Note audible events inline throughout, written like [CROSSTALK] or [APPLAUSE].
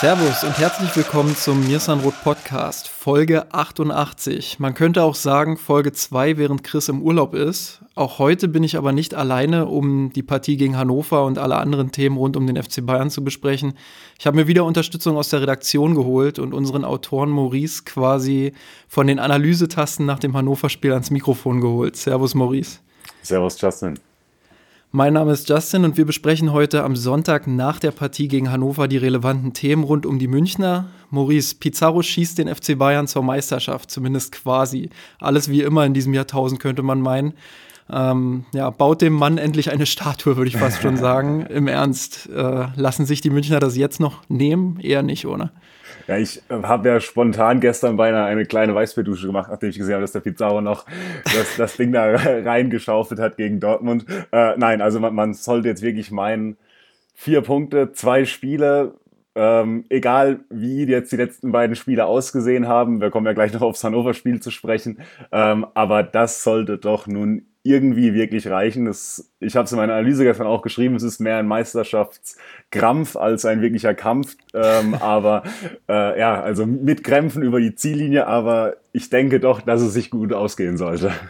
Servus und herzlich willkommen zum Mirsanrot Podcast, Folge 88. Man könnte auch sagen Folge 2, während Chris im Urlaub ist. Auch heute bin ich aber nicht alleine, um die Partie gegen Hannover und alle anderen Themen rund um den FC Bayern zu besprechen. Ich habe mir wieder Unterstützung aus der Redaktion geholt und unseren Autoren Maurice quasi von den Analysetasten nach dem Hannover-Spiel ans Mikrofon geholt. Servus Maurice. Servus Justin. Mein Name ist Justin und wir besprechen heute am Sonntag nach der Partie gegen Hannover die relevanten Themen rund um die Münchner. Maurice, Pizarro schießt den FC Bayern zur Meisterschaft, zumindest quasi. Alles wie immer in diesem Jahrtausend könnte man meinen. Ähm, ja, baut dem Mann endlich eine Statue, würde ich fast schon [LAUGHS] sagen. Im Ernst, äh, lassen sich die Münchner das jetzt noch nehmen? Eher nicht, oder? Ja, ich äh, habe ja spontan gestern beinahe eine kleine Weißbierdusche gemacht, nachdem ich gesehen habe, dass der Pizarro noch das, das Ding da [LAUGHS] reingeschaufelt hat gegen Dortmund. Äh, nein, also man, man sollte jetzt wirklich meinen, vier Punkte, zwei Spiele, ähm, egal wie jetzt die letzten beiden Spiele ausgesehen haben, wir kommen ja gleich noch aufs Hannover-Spiel zu sprechen, ähm, aber das sollte doch nun irgendwie wirklich reichen. Das, ich habe es in meiner Analyse gestern auch geschrieben, es ist mehr ein Meisterschaftskrampf als ein wirklicher Kampf. Ähm, [LAUGHS] aber äh, ja, also mit Krämpfen über die Ziellinie, aber ich denke doch, dass es sich gut ausgehen sollte. [LAUGHS]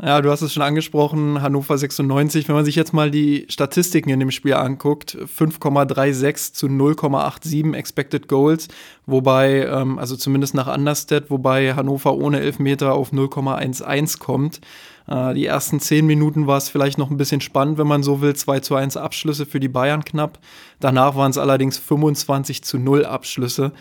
Ja, du hast es schon angesprochen, Hannover 96. Wenn man sich jetzt mal die Statistiken in dem Spiel anguckt, 5,36 zu 0,87 Expected Goals, wobei, ähm, also zumindest nach Understat, wobei Hannover ohne Elfmeter auf 0,11 kommt. Äh, die ersten zehn Minuten war es vielleicht noch ein bisschen spannend, wenn man so will. 2 zu 1 Abschlüsse für die Bayern knapp. Danach waren es allerdings 25 zu 0 Abschlüsse.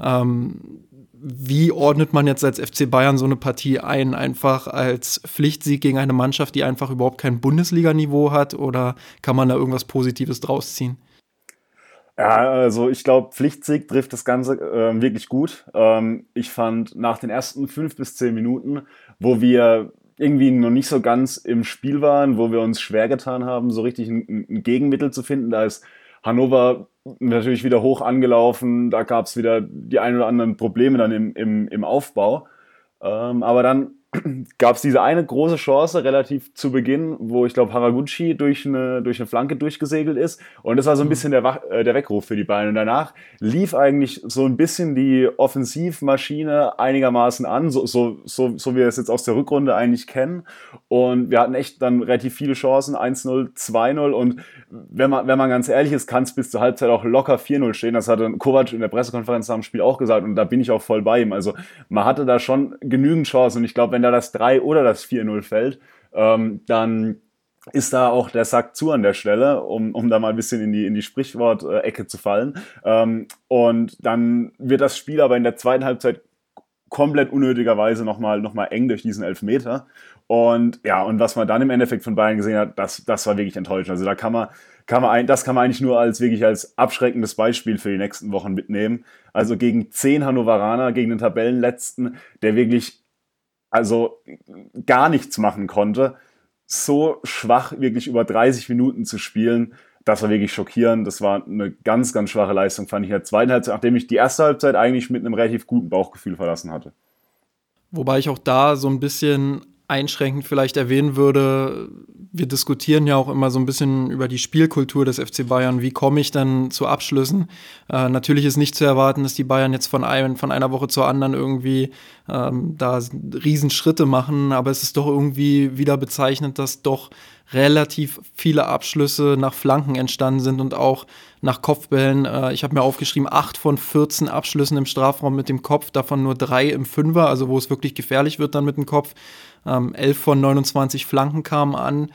Ähm, wie ordnet man jetzt als FC Bayern so eine Partie ein? Einfach als Pflichtsieg gegen eine Mannschaft, die einfach überhaupt kein Bundesliga-Niveau hat? Oder kann man da irgendwas Positives draus ziehen? Ja, also ich glaube, Pflichtsieg trifft das Ganze äh, wirklich gut. Ähm, ich fand nach den ersten fünf bis zehn Minuten, wo wir irgendwie noch nicht so ganz im Spiel waren, wo wir uns schwer getan haben, so richtig ein, ein Gegenmittel zu finden. Da ist Hannover natürlich wieder hoch angelaufen, da gab es wieder die ein oder anderen Probleme dann im, im, im Aufbau. Ähm, aber dann [CLEARS THROAT] gab es diese eine große Chance relativ zu Beginn, wo ich glaube Haraguchi durch eine, durch eine Flanke durchgesegelt ist. Und das war so ein mhm. bisschen der, äh, der Weckruf für die Bayern. Und danach lief eigentlich so ein bisschen die Offensivmaschine einigermaßen an, so, so, so, so wie wir es jetzt aus der Rückrunde eigentlich kennen. Und wir hatten echt dann relativ viele Chancen, 1-0, 2-0. Und wenn man, wenn man ganz ehrlich ist, kann es bis zur Halbzeit auch locker 4-0 stehen. Das hatte Kovac in der Pressekonferenz nach dem Spiel auch gesagt. Und da bin ich auch voll bei ihm. Also man hatte da schon genügend Chancen. Und ich glaube, wenn da das 3 oder das 4-0 fällt, ähm, dann ist da auch der Sack zu an der Stelle, um, um da mal ein bisschen in die, in die Sprichwort-Ecke zu fallen. Ähm, und dann wird das Spiel aber in der zweiten Halbzeit komplett unnötigerweise nochmal noch mal eng durch diesen Elfmeter. Und ja, und was man dann im Endeffekt von Bayern gesehen hat, das, das war wirklich enttäuschend. Also da kann man, kann man ein, das kann man eigentlich nur als wirklich als abschreckendes Beispiel für die nächsten Wochen mitnehmen. Also gegen zehn Hannoveraner, gegen den Tabellenletzten, der wirklich also gar nichts machen konnte, so schwach wirklich über 30 Minuten zu spielen, das war wirklich schockierend. Das war eine ganz, ganz schwache Leistung, fand ich in der zweiten Halbzeit, nachdem ich die erste Halbzeit eigentlich mit einem relativ guten Bauchgefühl verlassen hatte. Wobei ich auch da so ein bisschen einschränkend vielleicht erwähnen würde, wir diskutieren ja auch immer so ein bisschen über die Spielkultur des FC Bayern. Wie komme ich dann zu Abschlüssen? Äh, natürlich ist nicht zu erwarten, dass die Bayern jetzt von, ein, von einer Woche zur anderen irgendwie ähm, da Riesenschritte machen, aber es ist doch irgendwie wieder bezeichnend, dass doch relativ viele Abschlüsse nach Flanken entstanden sind und auch nach Kopfbällen. Äh, ich habe mir aufgeschrieben, acht von 14 Abschlüssen im Strafraum mit dem Kopf, davon nur drei im Fünfer, also wo es wirklich gefährlich wird dann mit dem Kopf. Ähm, 11 von 29 Flanken kamen an.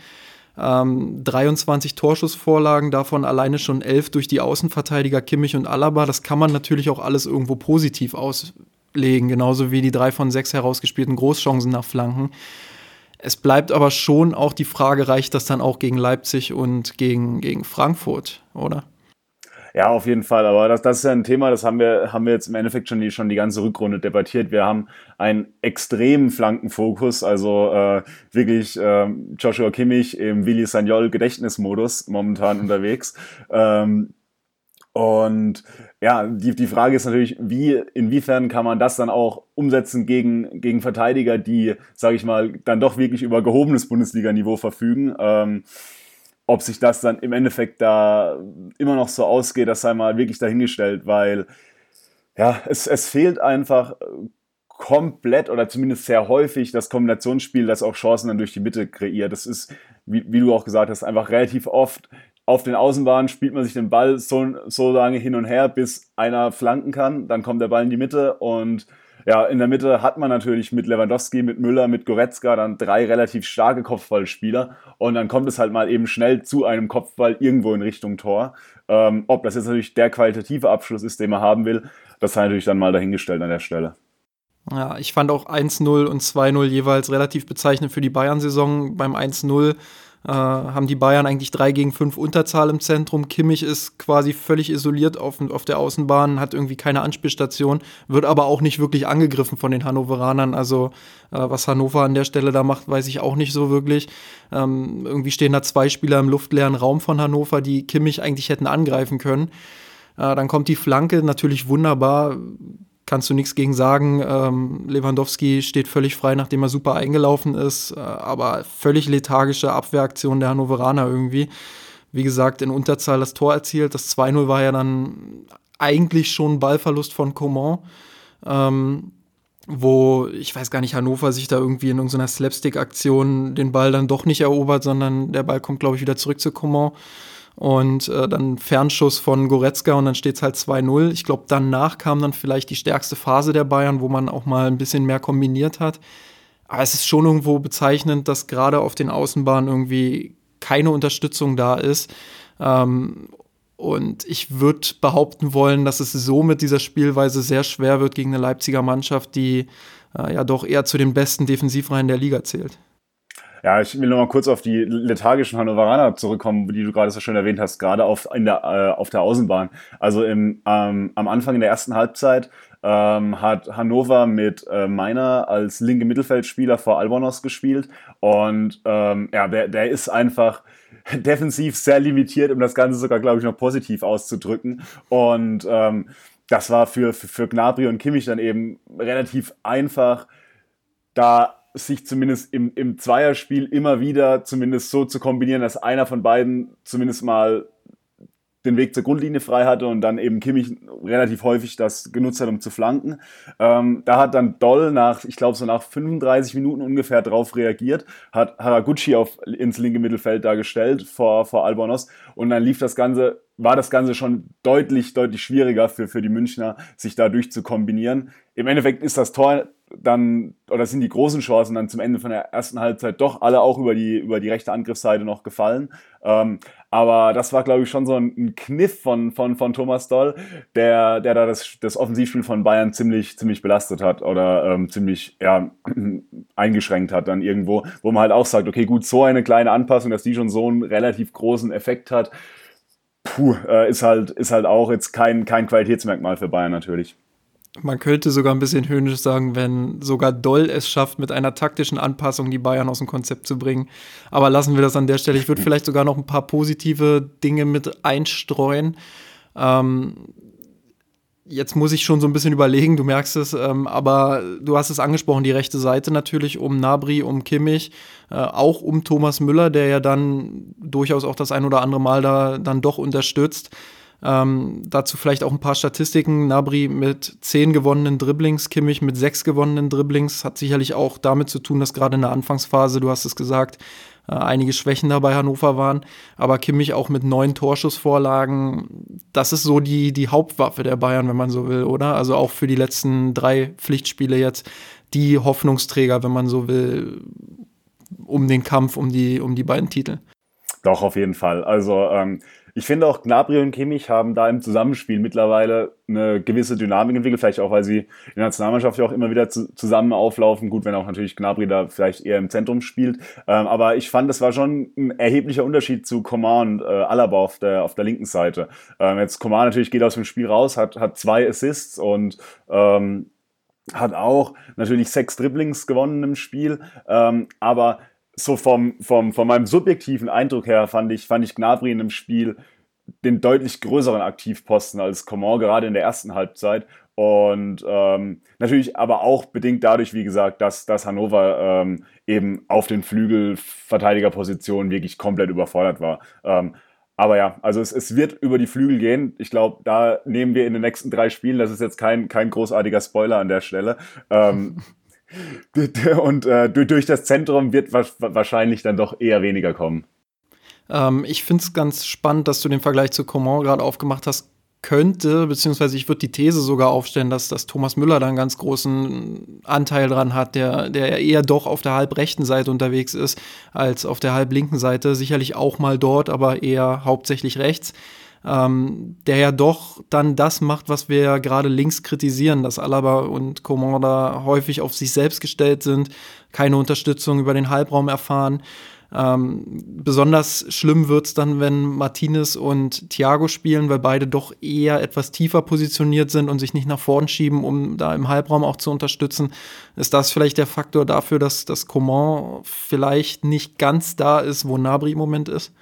Ähm, 23 Torschussvorlagen, davon alleine schon 11 durch die Außenverteidiger Kimmich und Alaba. Das kann man natürlich auch alles irgendwo positiv auslegen, genauso wie die drei von sechs herausgespielten Großchancen nach Flanken. Es bleibt aber schon auch die Frage, reicht das dann auch gegen Leipzig und gegen, gegen Frankfurt, oder? Ja, auf jeden Fall. Aber das, das ist ja ein Thema, das haben wir, haben wir jetzt im Endeffekt schon die, schon die ganze Rückrunde debattiert. Wir haben einen extremen Flankenfokus, also äh, wirklich äh, Joshua Kimmich im Willi Sagnol Gedächtnismodus momentan [LAUGHS] unterwegs. Ähm, und ja, die, die Frage ist natürlich, wie, inwiefern kann man das dann auch umsetzen gegen, gegen Verteidiger, die, sage ich mal, dann doch wirklich über gehobenes Bundesliga-Niveau verfügen. Ähm, ob sich das dann im Endeffekt da immer noch so ausgeht, das sei mal wirklich dahingestellt, weil ja, es, es fehlt einfach komplett oder zumindest sehr häufig das Kombinationsspiel, das auch Chancen dann durch die Mitte kreiert. Das ist, wie, wie du auch gesagt hast, einfach relativ oft auf den Außenbahnen spielt man sich den Ball so, so lange hin und her, bis einer flanken kann. Dann kommt der Ball in die Mitte und ja, in der Mitte hat man natürlich mit Lewandowski, mit Müller, mit Goretzka dann drei relativ starke Kopfballspieler und dann kommt es halt mal eben schnell zu einem Kopfball irgendwo in Richtung Tor. Ähm, ob das jetzt natürlich der qualitative Abschluss ist, den man haben will, das sei natürlich dann mal dahingestellt an der Stelle. Ja, ich fand auch 1-0 und 2-0 jeweils relativ bezeichnend für die Bayern-Saison. Beim 1-0 äh, haben die Bayern eigentlich 3 gegen 5 Unterzahl im Zentrum. Kimmich ist quasi völlig isoliert auf, auf der Außenbahn, hat irgendwie keine Anspielstation, wird aber auch nicht wirklich angegriffen von den Hannoveranern. Also äh, was Hannover an der Stelle da macht, weiß ich auch nicht so wirklich. Ähm, irgendwie stehen da zwei Spieler im luftleeren Raum von Hannover, die Kimmich eigentlich hätten angreifen können. Äh, dann kommt die Flanke, natürlich wunderbar kannst du nichts gegen sagen. Ähm, Lewandowski steht völlig frei, nachdem er super eingelaufen ist, äh, aber völlig lethargische Abwehraktion der Hannoveraner irgendwie. Wie gesagt, in Unterzahl das Tor erzielt. Das 2-0 war ja dann eigentlich schon Ballverlust von Coman. Ähm, wo, ich weiß gar nicht, Hannover sich da irgendwie in irgendeiner Slapstick-Aktion den Ball dann doch nicht erobert, sondern der Ball kommt, glaube ich, wieder zurück zu Coman und äh, dann Fernschuss von Goretzka und dann steht es halt 2-0. Ich glaube, danach kam dann vielleicht die stärkste Phase der Bayern, wo man auch mal ein bisschen mehr kombiniert hat. Aber es ist schon irgendwo bezeichnend, dass gerade auf den Außenbahnen irgendwie keine Unterstützung da ist. Ähm, und ich würde behaupten wollen, dass es so mit dieser Spielweise sehr schwer wird gegen eine Leipziger Mannschaft, die äh, ja doch eher zu den besten Defensivreihen der Liga zählt. Ja, ich will noch mal kurz auf die lethargischen Hannoveraner zurückkommen, die du gerade so schön erwähnt hast, gerade auf, in der, äh, auf der Außenbahn. Also im, ähm, am Anfang in der ersten Halbzeit ähm, hat Hannover mit äh, Meiner als linke Mittelfeldspieler vor Albonos gespielt und ähm, ja, der, der ist einfach [LAUGHS] defensiv sehr limitiert, um das Ganze sogar, glaube ich, noch positiv auszudrücken und ähm, das war für, für, für Gnabry und Kimmich dann eben relativ einfach, da sich zumindest im, im Zweierspiel immer wieder zumindest so zu kombinieren, dass einer von beiden zumindest mal den Weg zur Grundlinie frei hatte und dann eben Kimmich relativ häufig das genutzt hat, um zu flanken. Ähm, da hat dann Doll nach, ich glaube so nach 35 Minuten ungefähr drauf reagiert, hat Haraguchi auf, ins linke Mittelfeld da gestellt vor, vor Albonos und dann lief das Ganze, war das Ganze schon deutlich, deutlich schwieriger für, für die Münchner, sich da durchzukombinieren. Im Endeffekt ist das Tor dann, oder sind die großen Chancen dann zum Ende von der ersten Halbzeit doch alle auch über die, über die rechte Angriffsseite noch gefallen. Ähm, aber das war, glaube ich, schon so ein, Kniff von, von, von Thomas Doll, der, der da das, das Offensivspiel von Bayern ziemlich, ziemlich belastet hat oder ähm, ziemlich ja, [CLEARS THROAT] eingeschränkt hat dann irgendwo, wo man halt auch sagt, okay, gut, so eine kleine Anpassung, dass die schon so einen relativ großen Effekt hat, puh, äh, ist halt, ist halt auch jetzt kein, kein Qualitätsmerkmal für Bayern natürlich. Man könnte sogar ein bisschen höhnisch sagen, wenn sogar Doll es schafft, mit einer taktischen Anpassung die Bayern aus dem Konzept zu bringen. Aber lassen wir das an der Stelle. Ich würde vielleicht sogar noch ein paar positive Dinge mit einstreuen. Ähm, jetzt muss ich schon so ein bisschen überlegen, du merkst es, ähm, aber du hast es angesprochen, die rechte Seite natürlich um Nabri, um Kimmich, äh, auch um Thomas Müller, der ja dann durchaus auch das ein oder andere Mal da dann doch unterstützt. Ähm, dazu vielleicht auch ein paar Statistiken. Nabri mit zehn gewonnenen Dribblings, Kimmich mit sechs gewonnenen Dribblings. Hat sicherlich auch damit zu tun, dass gerade in der Anfangsphase, du hast es gesagt, äh, einige Schwächen dabei Hannover waren. Aber Kimmich auch mit neun Torschussvorlagen. Das ist so die, die Hauptwaffe der Bayern, wenn man so will, oder? Also auch für die letzten drei Pflichtspiele jetzt die Hoffnungsträger, wenn man so will, um den Kampf um die, um die beiden Titel. Doch, auf jeden Fall. Also ähm, ich finde auch Gnabry und Kimmich haben da im Zusammenspiel mittlerweile eine gewisse Dynamik entwickelt, vielleicht auch, weil sie in der Nationalmannschaft ja auch immer wieder zu, zusammen auflaufen. Gut, wenn auch natürlich Gnabry da vielleicht eher im Zentrum spielt. Ähm, aber ich fand, das war schon ein erheblicher Unterschied zu Coman und äh, Alaba auf der, auf der linken Seite. Ähm, jetzt Coman natürlich geht aus dem Spiel raus, hat, hat zwei Assists und ähm, hat auch natürlich sechs Dribblings gewonnen im Spiel. Ähm, aber so vom, vom, von meinem subjektiven Eindruck her fand ich, fand ich Gnabry in dem Spiel den deutlich größeren Aktivposten als Coman, gerade in der ersten Halbzeit. Und ähm, natürlich aber auch bedingt dadurch, wie gesagt, dass, dass Hannover ähm, eben auf den Flügelverteidigerpositionen wirklich komplett überfordert war. Ähm, aber ja, also es, es wird über die Flügel gehen. Ich glaube, da nehmen wir in den nächsten drei Spielen, das ist jetzt kein, kein großartiger Spoiler an der Stelle. [LAUGHS] Und äh, durch das Zentrum wird wahrscheinlich dann doch eher weniger kommen. Ähm, ich finde es ganz spannend, dass du den Vergleich zu Coman gerade aufgemacht hast. Könnte, beziehungsweise ich würde die These sogar aufstellen, dass, dass Thomas Müller da einen ganz großen Anteil dran hat, der, der eher doch auf der halbrechten Seite unterwegs ist, als auf der halblinken Seite. Sicherlich auch mal dort, aber eher hauptsächlich rechts ähm, der ja doch dann das macht, was wir ja gerade links kritisieren, dass Alaba und Coman da häufig auf sich selbst gestellt sind, keine Unterstützung über den Halbraum erfahren. Ähm, besonders schlimm wird's dann, wenn Martinez und Thiago spielen, weil beide doch eher etwas tiefer positioniert sind und sich nicht nach vorn schieben, um da im Halbraum auch zu unterstützen. Ist das vielleicht der Faktor dafür, dass das Coman vielleicht nicht ganz da ist, wo Nabri im Moment ist?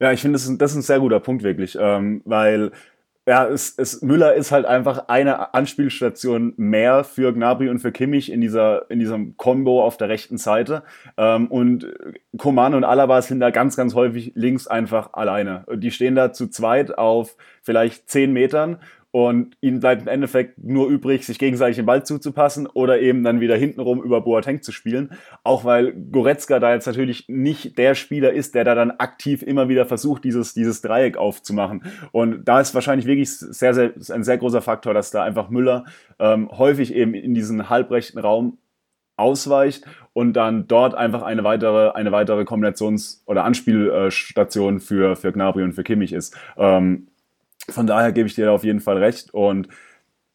Ja, ich finde, das, ist, das ist ein sehr guter Punkt wirklich, ähm, weil ja, es, es, Müller ist halt einfach eine Anspielstation mehr für Gnabry und für Kimmich in dieser in diesem Combo auf der rechten Seite. Ähm, und Koman und Alaba sind da ganz, ganz häufig links einfach alleine. Die stehen da zu zweit auf vielleicht zehn Metern und ihnen bleibt im Endeffekt nur übrig, sich gegenseitig den Ball zuzupassen oder eben dann wieder hintenrum über Boateng zu spielen. Auch weil Goretzka da jetzt natürlich nicht der Spieler ist, der da dann aktiv immer wieder versucht, dieses, dieses Dreieck aufzumachen. Und da ist wahrscheinlich wirklich sehr, sehr, ein sehr großer Faktor, dass da einfach Müller ähm, häufig eben in diesen halbrechten Raum ausweicht und dann dort einfach eine weitere, eine weitere Kombinations- oder Anspielstation für, für Gnabry und für Kimmich ist. Ähm, von daher gebe ich dir auf jeden Fall recht. Und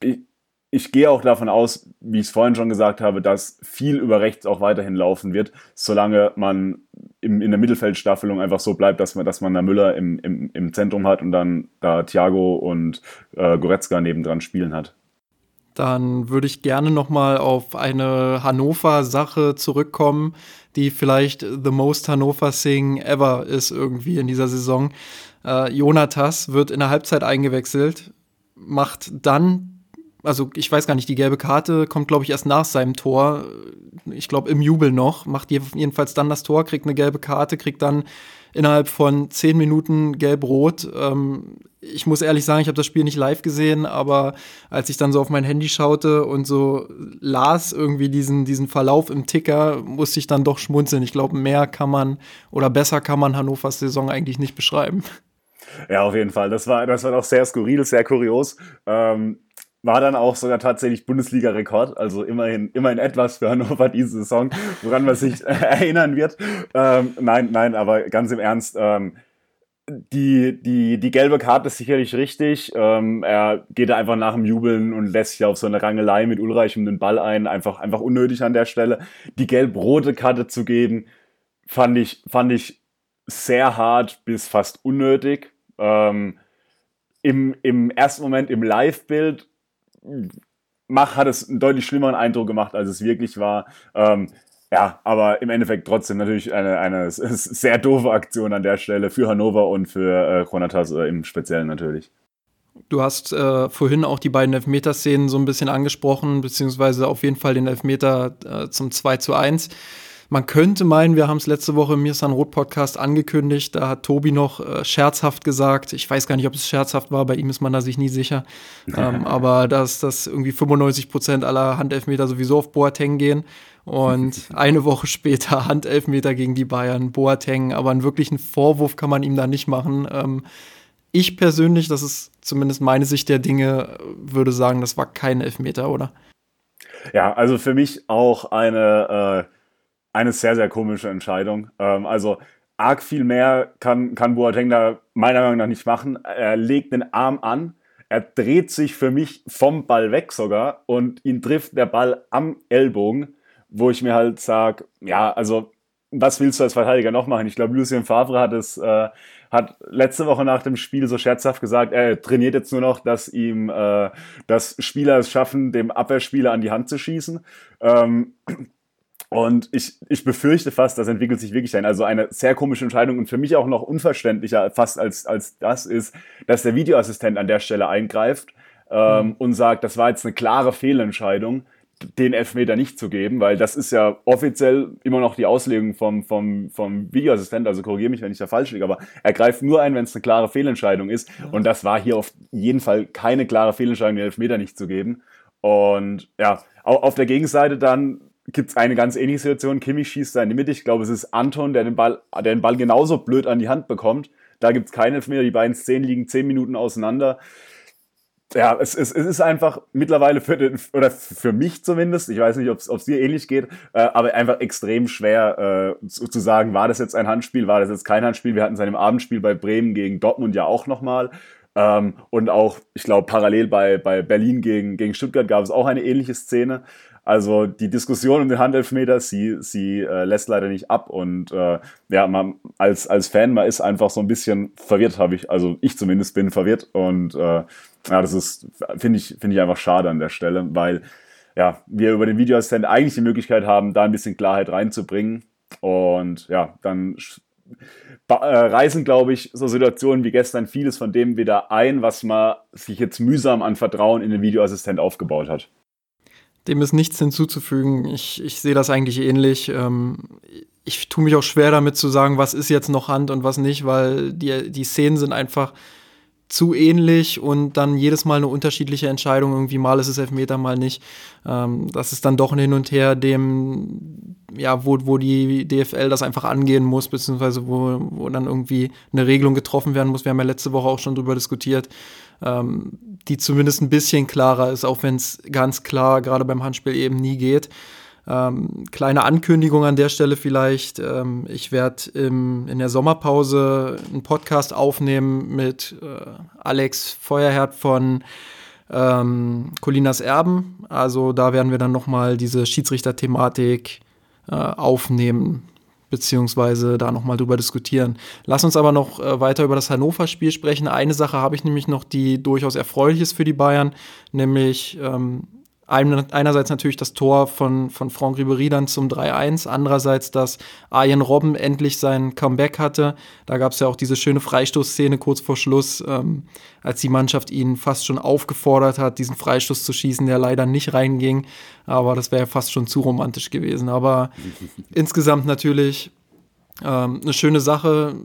ich, ich gehe auch davon aus, wie ich es vorhin schon gesagt habe, dass viel über rechts auch weiterhin laufen wird, solange man im, in der Mittelfeldstaffelung einfach so bleibt, dass man, dass man da Müller im, im, im Zentrum hat und dann da Thiago und äh, Goretzka nebendran spielen hat. Dann würde ich gerne noch mal auf eine Hannover-Sache zurückkommen, die vielleicht the most Hannover thing ever ist irgendwie in dieser Saison. Äh, Jonatas wird in der Halbzeit eingewechselt, macht dann, also ich weiß gar nicht, die gelbe Karte kommt, glaube ich, erst nach seinem Tor. Ich glaube, im Jubel noch, macht jedenfalls dann das Tor, kriegt eine gelbe Karte, kriegt dann innerhalb von zehn Minuten gelb-rot. Ähm, ich muss ehrlich sagen, ich habe das Spiel nicht live gesehen, aber als ich dann so auf mein Handy schaute und so las irgendwie diesen, diesen Verlauf im Ticker, musste ich dann doch schmunzeln. Ich glaube, mehr kann man oder besser kann man Hannovers Saison eigentlich nicht beschreiben. Ja, auf jeden Fall. Das war, das war doch sehr skurril, sehr kurios. Ähm, war dann auch sogar tatsächlich Bundesliga-Rekord, also immerhin, immerhin etwas für Hannover diese Saison, woran man sich [LAUGHS] erinnern wird. Ähm, nein, nein, aber ganz im Ernst, ähm, die, die, die gelbe Karte ist sicherlich richtig. Ähm, er geht da einfach nach dem Jubeln und lässt sich auf so eine Rangelei mit Ulreich um den Ball ein. Einfach, einfach unnötig an der Stelle. Die gelb-rote Karte zu geben, fand ich, fand ich sehr hart bis fast unnötig. Ähm, im, Im ersten Moment im Live-Bild hat es einen deutlich schlimmeren Eindruck gemacht, als es wirklich war. Ähm, ja, aber im Endeffekt trotzdem natürlich eine, eine sehr doofe Aktion an der Stelle für Hannover und für äh, Kronatas äh, im Speziellen natürlich. Du hast äh, vorhin auch die beiden Elfmeterszenen so ein bisschen angesprochen, beziehungsweise auf jeden Fall den Elfmeter äh, zum 2 zu 1. Man könnte meinen, wir haben es letzte Woche im Mirsan Roth Podcast angekündigt, da hat Tobi noch äh, scherzhaft gesagt, ich weiß gar nicht, ob es scherzhaft war, bei ihm ist man da sich nie sicher, ähm, aber dass, dass irgendwie 95 Prozent aller Handelfmeter sowieso auf Boateng gehen und [LAUGHS] eine Woche später Handelfmeter gegen die Bayern, Boateng, aber einen wirklichen Vorwurf kann man ihm da nicht machen. Ähm, ich persönlich, das ist zumindest meine Sicht der Dinge, würde sagen, das war kein Elfmeter, oder? Ja, also für mich auch eine äh eine sehr, sehr komische Entscheidung. Ähm, also arg viel mehr kann, kann Boateng da meiner Meinung nach nicht machen. Er legt den Arm an, er dreht sich für mich vom Ball weg sogar und ihn trifft der Ball am Ellbogen, wo ich mir halt sage, ja, also was willst du als Verteidiger noch machen? Ich glaube, Lucien Favre hat es äh, hat letzte Woche nach dem Spiel so scherzhaft gesagt, er trainiert jetzt nur noch, dass ihm äh, dass Spieler es schaffen, dem Abwehrspieler an die Hand zu schießen. Ähm, und ich, ich befürchte fast, das entwickelt sich wirklich ein. Also eine sehr komische Entscheidung und für mich auch noch unverständlicher fast als, als das ist, dass der Videoassistent an der Stelle eingreift ähm, mhm. und sagt, das war jetzt eine klare Fehlentscheidung, den Elfmeter nicht zu geben, weil das ist ja offiziell immer noch die Auslegung vom, vom, vom Videoassistent, also korrigiere mich, wenn ich da falsch liege, aber er greift nur ein, wenn es eine klare Fehlentscheidung ist. Ja. Und das war hier auf jeden Fall keine klare Fehlentscheidung, den Elfmeter nicht zu geben. Und ja, auf der Gegenseite dann gibt es eine ganz ähnliche Situation. Kimmich schießt da in die Mitte. Ich glaube, es ist Anton, der den Ball, der den Ball genauso blöd an die Hand bekommt. Da gibt es keinen Elfmeter. Die beiden Szenen liegen zehn Minuten auseinander. Ja, es, es, es ist einfach mittlerweile für den, oder für mich zumindest, ich weiß nicht, ob es dir ähnlich geht, äh, aber einfach extrem schwer äh, zu, zu, sagen, war das jetzt ein Handspiel, war das jetzt kein Handspiel. Wir hatten es in einem Abendspiel bei Bremen gegen Dortmund ja auch nochmal. Ähm, und auch, ich glaube, parallel bei, bei Berlin gegen, gegen Stuttgart gab es auch eine ähnliche Szene. Also die Diskussion um den Handelfmeter, sie, sie äh, lässt leider nicht ab. Und äh, ja, man, als, als Fan, man ist einfach so ein bisschen verwirrt, habe ich, also ich zumindest bin verwirrt. Und äh, ja, das ist, finde ich, finde ich einfach schade an der Stelle, weil ja, wir über den Videoassistent eigentlich die Möglichkeit haben, da ein bisschen Klarheit reinzubringen. Und ja, dann äh, reißen, glaube ich, so Situationen wie gestern vieles von dem wieder ein, was man sich jetzt mühsam an Vertrauen in den Videoassistent aufgebaut hat. Dem ist nichts hinzuzufügen. Ich, ich sehe das eigentlich ähnlich. Ähm, ich tue mich auch schwer damit zu sagen, was ist jetzt noch Hand und was nicht, weil die, die Szenen sind einfach zu ähnlich und dann jedes Mal eine unterschiedliche Entscheidung. Irgendwie mal ist es Elfmeter, mal nicht. Ähm, das ist dann doch ein Hin und Her, dem, ja, wo, wo die DFL das einfach angehen muss, beziehungsweise wo, wo dann irgendwie eine Regelung getroffen werden muss. Wir haben ja letzte Woche auch schon drüber diskutiert, ähm, die zumindest ein bisschen klarer ist, auch wenn es ganz klar gerade beim Handspiel eben nie geht. Ähm, kleine Ankündigung an der Stelle vielleicht. Ähm, ich werde in der Sommerpause einen Podcast aufnehmen mit äh, Alex Feuerherd von ähm, Colinas Erben. Also da werden wir dann nochmal diese Schiedsrichter-Thematik äh, aufnehmen beziehungsweise da nochmal drüber diskutieren. Lass uns aber noch äh, weiter über das Hannover-Spiel sprechen. Eine Sache habe ich nämlich noch, die durchaus erfreulich ist für die Bayern, nämlich ähm, einerseits natürlich das Tor von, von Franck Ribéry dann zum 3-1, andererseits, dass Arjen Robben endlich sein Comeback hatte. Da gab es ja auch diese schöne Freistoßszene kurz vor Schluss, ähm, als die Mannschaft ihn fast schon aufgefordert hat, diesen Freistoß zu schießen, der leider nicht reinging. Aber das wäre ja fast schon zu romantisch gewesen. Aber [LAUGHS] insgesamt natürlich ähm, eine schöne Sache,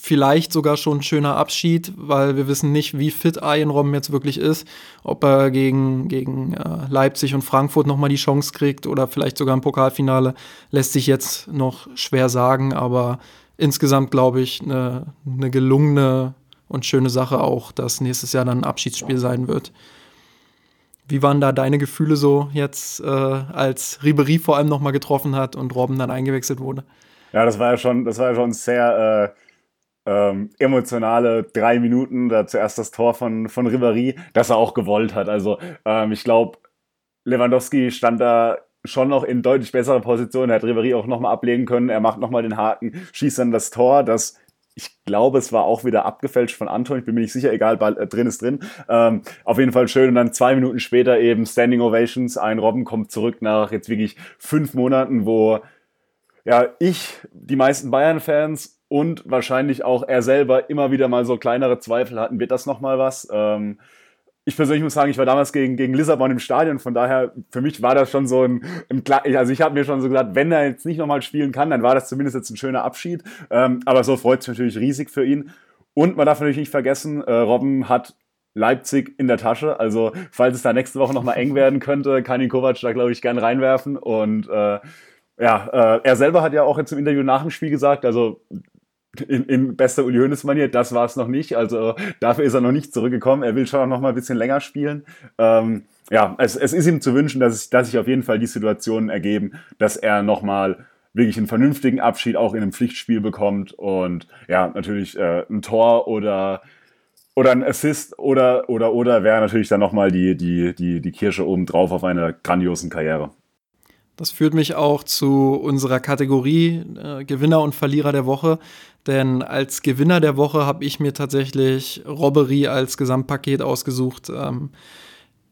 vielleicht sogar schon ein schöner Abschied, weil wir wissen nicht, wie fit Arjen Robben jetzt wirklich ist, ob er gegen, gegen äh, Leipzig und Frankfurt nochmal die Chance kriegt oder vielleicht sogar im Pokalfinale, lässt sich jetzt noch schwer sagen, aber insgesamt glaube ich eine, eine gelungene und schöne Sache auch, dass nächstes Jahr dann ein Abschiedsspiel sein wird. Wie waren da deine Gefühle so jetzt, äh, als Ribery vor allem nochmal getroffen hat und Robben dann eingewechselt wurde? Ja, das war ja schon, das war ja schon sehr äh, ähm, emotionale drei Minuten. Da zuerst das Tor von, von Ribéry, das er auch gewollt hat. Also ähm, ich glaube, Lewandowski stand da schon noch in deutlich besserer Position. Er hat Ribéry auch nochmal ablegen können. Er macht nochmal den Haken, schießt dann das Tor, das ich glaube, es war auch wieder abgefälscht von Anton. Ich bin mir nicht sicher, egal, Ball, äh, drin ist drin. Ähm, auf jeden Fall schön. Und dann zwei Minuten später eben Standing Ovations. Ein Robben kommt zurück nach jetzt wirklich fünf Monaten, wo ja, ich, die meisten Bayern-Fans und wahrscheinlich auch er selber immer wieder mal so kleinere Zweifel hatten, wird das nochmal was? Ähm, ich persönlich muss sagen, ich war damals gegen, gegen Lissabon im Stadion, von daher, für mich war das schon so ein, ein also ich habe mir schon so gesagt, wenn er jetzt nicht nochmal spielen kann, dann war das zumindest jetzt ein schöner Abschied. Ähm, aber so freut es mich natürlich riesig für ihn. Und man darf natürlich nicht vergessen, äh, Robben hat Leipzig in der Tasche. Also, falls es da nächste Woche nochmal eng werden könnte, kann ihn Kovac da, glaube ich, gern reinwerfen. Und äh, ja, äh, er selber hat ja auch jetzt im Interview nach dem Spiel gesagt, also in, in bester Uli Hoeneß-Manier, das war es noch nicht. Also dafür ist er noch nicht zurückgekommen. Er will schon noch mal ein bisschen länger spielen. Ähm, ja, es, es ist ihm zu wünschen, dass, es, dass sich auf jeden Fall die Situationen ergeben, dass er noch mal wirklich einen vernünftigen Abschied auch in einem Pflichtspiel bekommt und ja, natürlich äh, ein Tor oder oder ein Assist oder oder oder wäre natürlich dann nochmal die, die, die, die Kirsche oben drauf auf einer grandiosen Karriere. Das führt mich auch zu unserer Kategorie äh, Gewinner und Verlierer der Woche. Denn als Gewinner der Woche habe ich mir tatsächlich Robbery als Gesamtpaket ausgesucht. Ähm,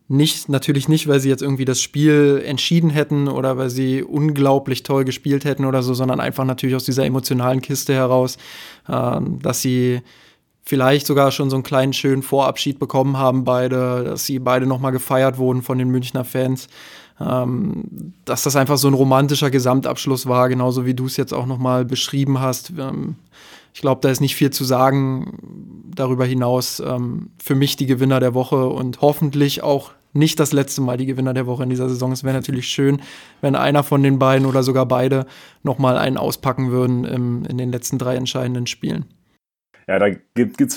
nicht, natürlich nicht, weil sie jetzt irgendwie das Spiel entschieden hätten oder weil sie unglaublich toll gespielt hätten oder so, sondern einfach natürlich aus dieser emotionalen Kiste heraus, ähm, dass sie vielleicht sogar schon so einen kleinen schönen Vorabschied bekommen haben, beide, dass sie beide nochmal gefeiert wurden von den Münchner Fans ähm, dass das einfach so ein romantischer Gesamtabschluss war, genauso wie du es jetzt auch nochmal beschrieben hast. Ähm, ich glaube, da ist nicht viel zu sagen darüber hinaus. Ähm, für mich die Gewinner der Woche und hoffentlich auch nicht das letzte Mal die Gewinner der Woche in dieser Saison. Es wäre natürlich schön, wenn einer von den beiden oder sogar beide nochmal einen auspacken würden im, in den letzten drei entscheidenden Spielen. Ja, da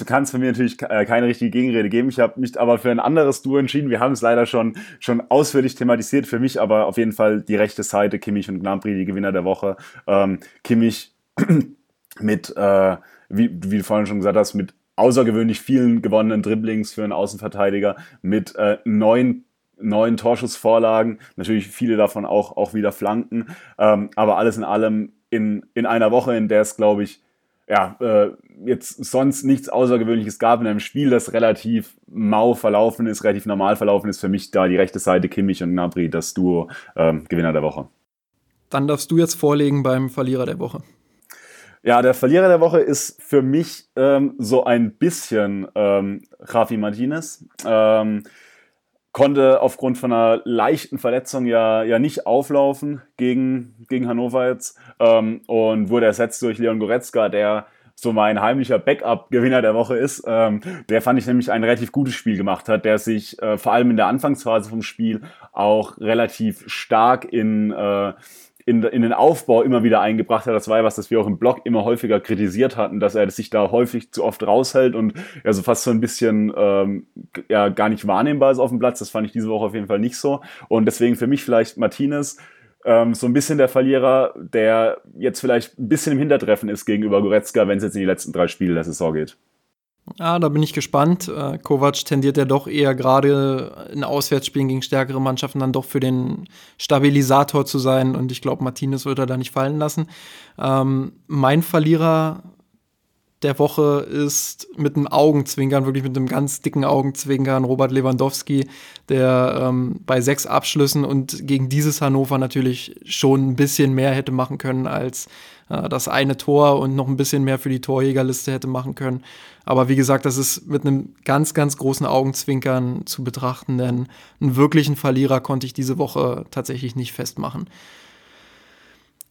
kann es für mich natürlich äh, keine richtige Gegenrede geben. Ich habe mich aber für ein anderes Duo entschieden. Wir haben es leider schon, schon ausführlich thematisiert. Für mich aber auf jeden Fall die rechte Seite, Kimmich und Gnabry, die Gewinner der Woche. Ähm, Kimmich [CLEARS THROAT] mit, äh, wie, wie du vorhin schon gesagt hast, mit außergewöhnlich vielen gewonnenen Dribblings für einen Außenverteidiger, mit äh, neun neun Torschussvorlagen, natürlich viele davon auch, auch wieder Flanken, ähm, aber alles in allem in, in einer Woche, in der es, glaube ich, ja, äh, jetzt sonst nichts Außergewöhnliches gab in einem Spiel, das relativ mau verlaufen ist, relativ normal verlaufen ist, für mich da die rechte Seite Kimmich und Nabri, das Duo ähm, Gewinner der Woche. Dann darfst du jetzt vorlegen beim Verlierer der Woche. Ja, der Verlierer der Woche ist für mich ähm, so ein bisschen ähm, Rafi Martinez. Ähm, konnte aufgrund von einer leichten Verletzung ja, ja nicht auflaufen gegen, gegen Hannover jetzt ähm, und wurde ersetzt durch Leon Goretzka, der so mein heimlicher Backup-Gewinner der Woche ist. Ähm, der fand ich nämlich ein relativ gutes Spiel gemacht hat, der sich äh, vor allem in der Anfangsphase vom Spiel auch relativ stark in äh, in, in den Aufbau immer wieder eingebracht hat. Das war ja was, das wir auch im Blog immer häufiger kritisiert hatten, dass er sich da häufig zu oft raushält und ja so fast so ein bisschen ähm, ja, gar nicht wahrnehmbar ist auf dem Platz. Das fand ich diese Woche auf jeden Fall nicht so. Und deswegen für mich vielleicht Martinez ähm, so ein bisschen der Verlierer, der jetzt vielleicht ein bisschen im Hintertreffen ist gegenüber Goretzka, wenn es jetzt in die letzten drei Spiele der Saison geht. Ja, da bin ich gespannt. Äh, Kovac tendiert ja doch eher gerade in Auswärtsspielen gegen stärkere Mannschaften dann doch für den Stabilisator zu sein und ich glaube, Martinez wird er da nicht fallen lassen. Ähm, mein Verlierer der Woche ist mit einem Augenzwinkern, wirklich mit einem ganz dicken Augenzwinkern, Robert Lewandowski, der ähm, bei sechs Abschlüssen und gegen dieses Hannover natürlich schon ein bisschen mehr hätte machen können als das eine Tor und noch ein bisschen mehr für die Torjägerliste hätte machen können. Aber wie gesagt, das ist mit einem ganz, ganz großen Augenzwinkern zu betrachten, denn einen wirklichen Verlierer konnte ich diese Woche tatsächlich nicht festmachen.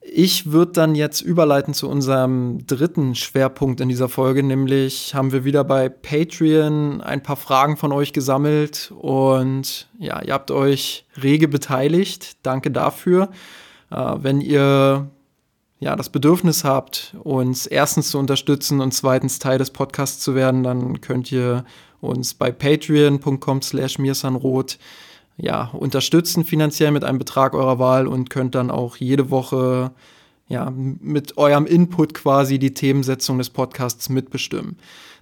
Ich würde dann jetzt überleiten zu unserem dritten Schwerpunkt in dieser Folge, nämlich haben wir wieder bei Patreon ein paar Fragen von euch gesammelt und ja, ihr habt euch rege beteiligt. Danke dafür. Äh, wenn ihr ja, das Bedürfnis habt, uns erstens zu unterstützen und zweitens Teil des Podcasts zu werden, dann könnt ihr uns bei patreon.com slash mirsanroth ja, unterstützen finanziell mit einem Betrag eurer Wahl und könnt dann auch jede Woche ja, mit eurem Input quasi die Themensetzung des Podcasts mitbestimmen.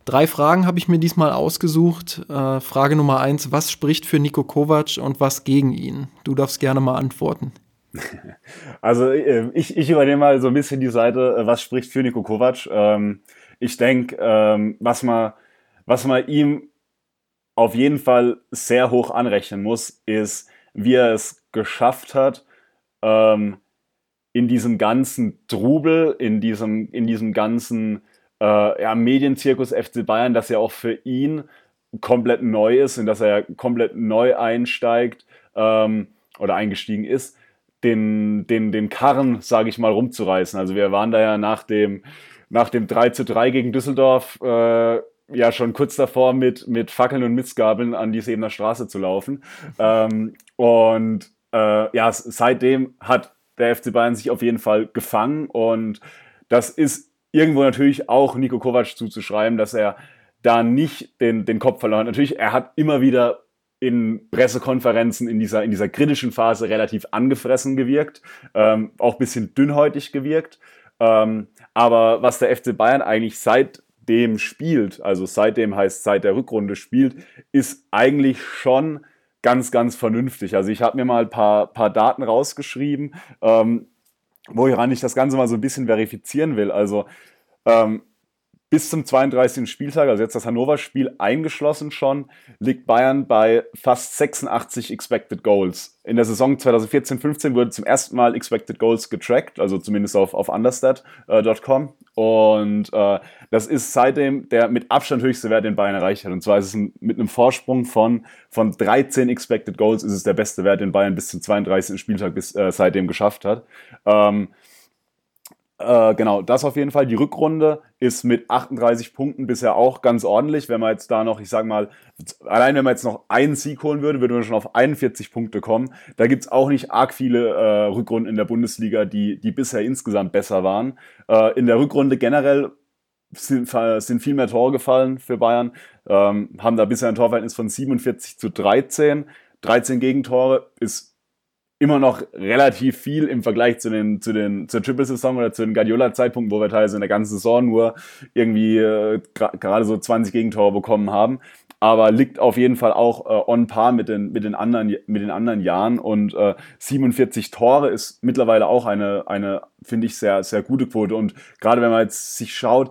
Drei Fragen habe ich mir diesmal ausgesucht. Äh, Frage Nummer eins, was spricht für Nico Kovac und was gegen ihn? Du darfst gerne mal antworten. [LAUGHS] Also äh, ich, ich übernehme mal so ein bisschen die Seite, äh, was spricht für Nico Kovac. Ähm, ich denke, ähm, was man, was man ihm auf jeden Fall sehr hoch anrechnen muss, ist, wie er es geschafft hat, ähm, in diesem ganzen Trubel, in diesem, in diesem ganzen äh, ja, Medienzirkus FC Bayern, dass er auch für ihn komplett neu ist und dass er komplett neu einsteigt ähm, oder eingestiegen ist, den, den, den Karren, sage ich mal, rumzureißen. Also wir waren da ja nach dem, nach dem 3 zu 3 gegen Düsseldorf äh, ja schon kurz davor, mit, mit Fackeln und Mistgabeln an die Sebener Straße zu laufen. [LAUGHS] Ähm, und äh, ja, seitdem hat der FC Bayern sich auf jeden Fall gefangen und das ist irgendwo natürlich auch Nico Kovac zuzuschreiben, dass er da nicht den, den Kopf verloren hat. Natürlich, er hat immer wieder in Pressekonferenzen in dieser, in dieser kritischen Phase relativ angefressen gewirkt, ähm, auch bisschen dünnhäutig gewirkt. Ähm, aber was der FC Bayern eigentlich seitdem spielt, also seitdem heißt seit der Rückrunde spielt, ist eigentlich schon ganz, ganz vernünftig. Also ich habe mir mal ein paar, paar Daten rausgeschrieben, ähm, woran ich das Ganze mal so ein bisschen verifizieren will. Also ähm, bis zum 32. Spieltag, also jetzt das Hannover-Spiel eingeschlossen schon, liegt Bayern bei fast 86 Expected Goals. In der Saison 2014-15 wurde zum ersten Mal Expected Goals getrackt, also zumindest auf, auf understat.com. Und äh, das ist seitdem der mit Abstand höchste Wert, den Bayern erreicht hat. Und zwar ist es ein, mit einem Vorsprung von, von 13 Expected Goals ist es der beste Wert, den Bayern bis zum 32. Spieltag bis, äh, seitdem geschafft hat. Ähm, äh, genau, das auf jeden Fall. Die Rückrunde ist mit 38 Punkten bisher auch ganz ordentlich. Wenn man jetzt da noch, ich sag mal, allein wenn man jetzt noch einen Sieg holen würde, würde man schon auf 41 Punkte kommen. Da gibt's auch nicht arg viele äh, Rückrunden in der Bundesliga, die, die bisher insgesamt besser waren. Äh, in der Rückrunde generell sind, sind viel mehr Tore gefallen für Bayern, ähm, haben da bisher ein Torverhältnis von 47 zu 13. 13 Gegentore ist immer noch relativ viel im Vergleich zu den, zu den, zur Triple-Saison oder zu den Guardiola-Zeitpunkten, wo wir teilweise in der ganzen Saison nur irgendwie äh, gerade so 20 Gegentore bekommen haben. Aber liegt auf jeden Fall auch äh, on par mit den, mit den anderen, mit den anderen Jahren. Und äh, 47 Tore ist mittlerweile auch eine, eine finde ich, sehr, sehr gute Quote. Und gerade wenn man jetzt sich schaut,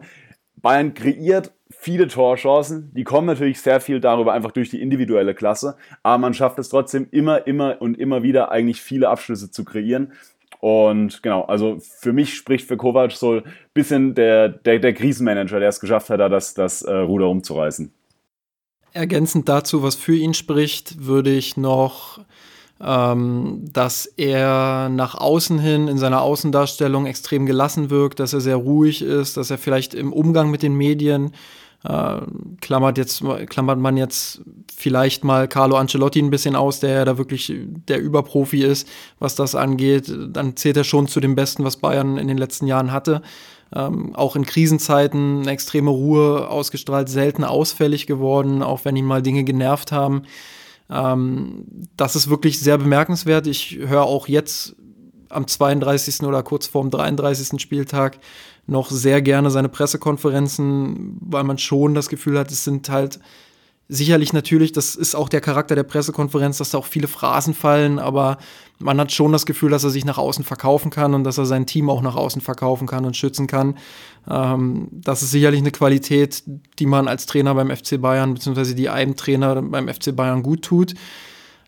Bayern kreiert viele Torchancen. Die kommen natürlich sehr viel darüber einfach durch die individuelle Klasse. Aber man schafft es trotzdem immer, immer und immer wieder eigentlich viele Abschlüsse zu kreieren. Und genau, also für mich spricht für Kovac so ein bisschen der, der, der Krisenmanager, der es geschafft hat, da das, das äh, Ruder umzureißen. Ergänzend dazu, was für ihn spricht, würde ich noch ähm, dass er nach außen hin in seiner Außendarstellung extrem gelassen wirkt, dass er sehr ruhig ist, dass er vielleicht im Umgang mit den Medien äh, klammert jetzt klammert man jetzt vielleicht mal Carlo Ancelotti ein bisschen aus, der ja da wirklich der Überprofi ist, was das angeht. Dann zählt er schon zu dem Besten, was Bayern in den letzten Jahren hatte. Ähm, auch in Krisenzeiten eine extreme Ruhe ausgestrahlt, selten ausfällig geworden, auch wenn ihn mal Dinge genervt haben. Ähm, das ist wirklich sehr bemerkenswert. Ich höre auch jetzt am 32. oder kurz vorm 33. Spieltag noch sehr gerne seine Pressekonferenzen, weil man schon das Gefühl hat, es sind halt sicherlich natürlich, das ist auch der Charakter der Pressekonferenz, dass da auch viele Phrasen fallen, aber man hat schon das Gefühl, dass er sich nach außen verkaufen kann und dass er sein Team auch nach außen verkaufen kann und schützen kann. Ähm, das ist sicherlich eine Qualität, die man als Trainer beim FC Bayern, beziehungsweise die einem Trainer beim FC Bayern gut tut.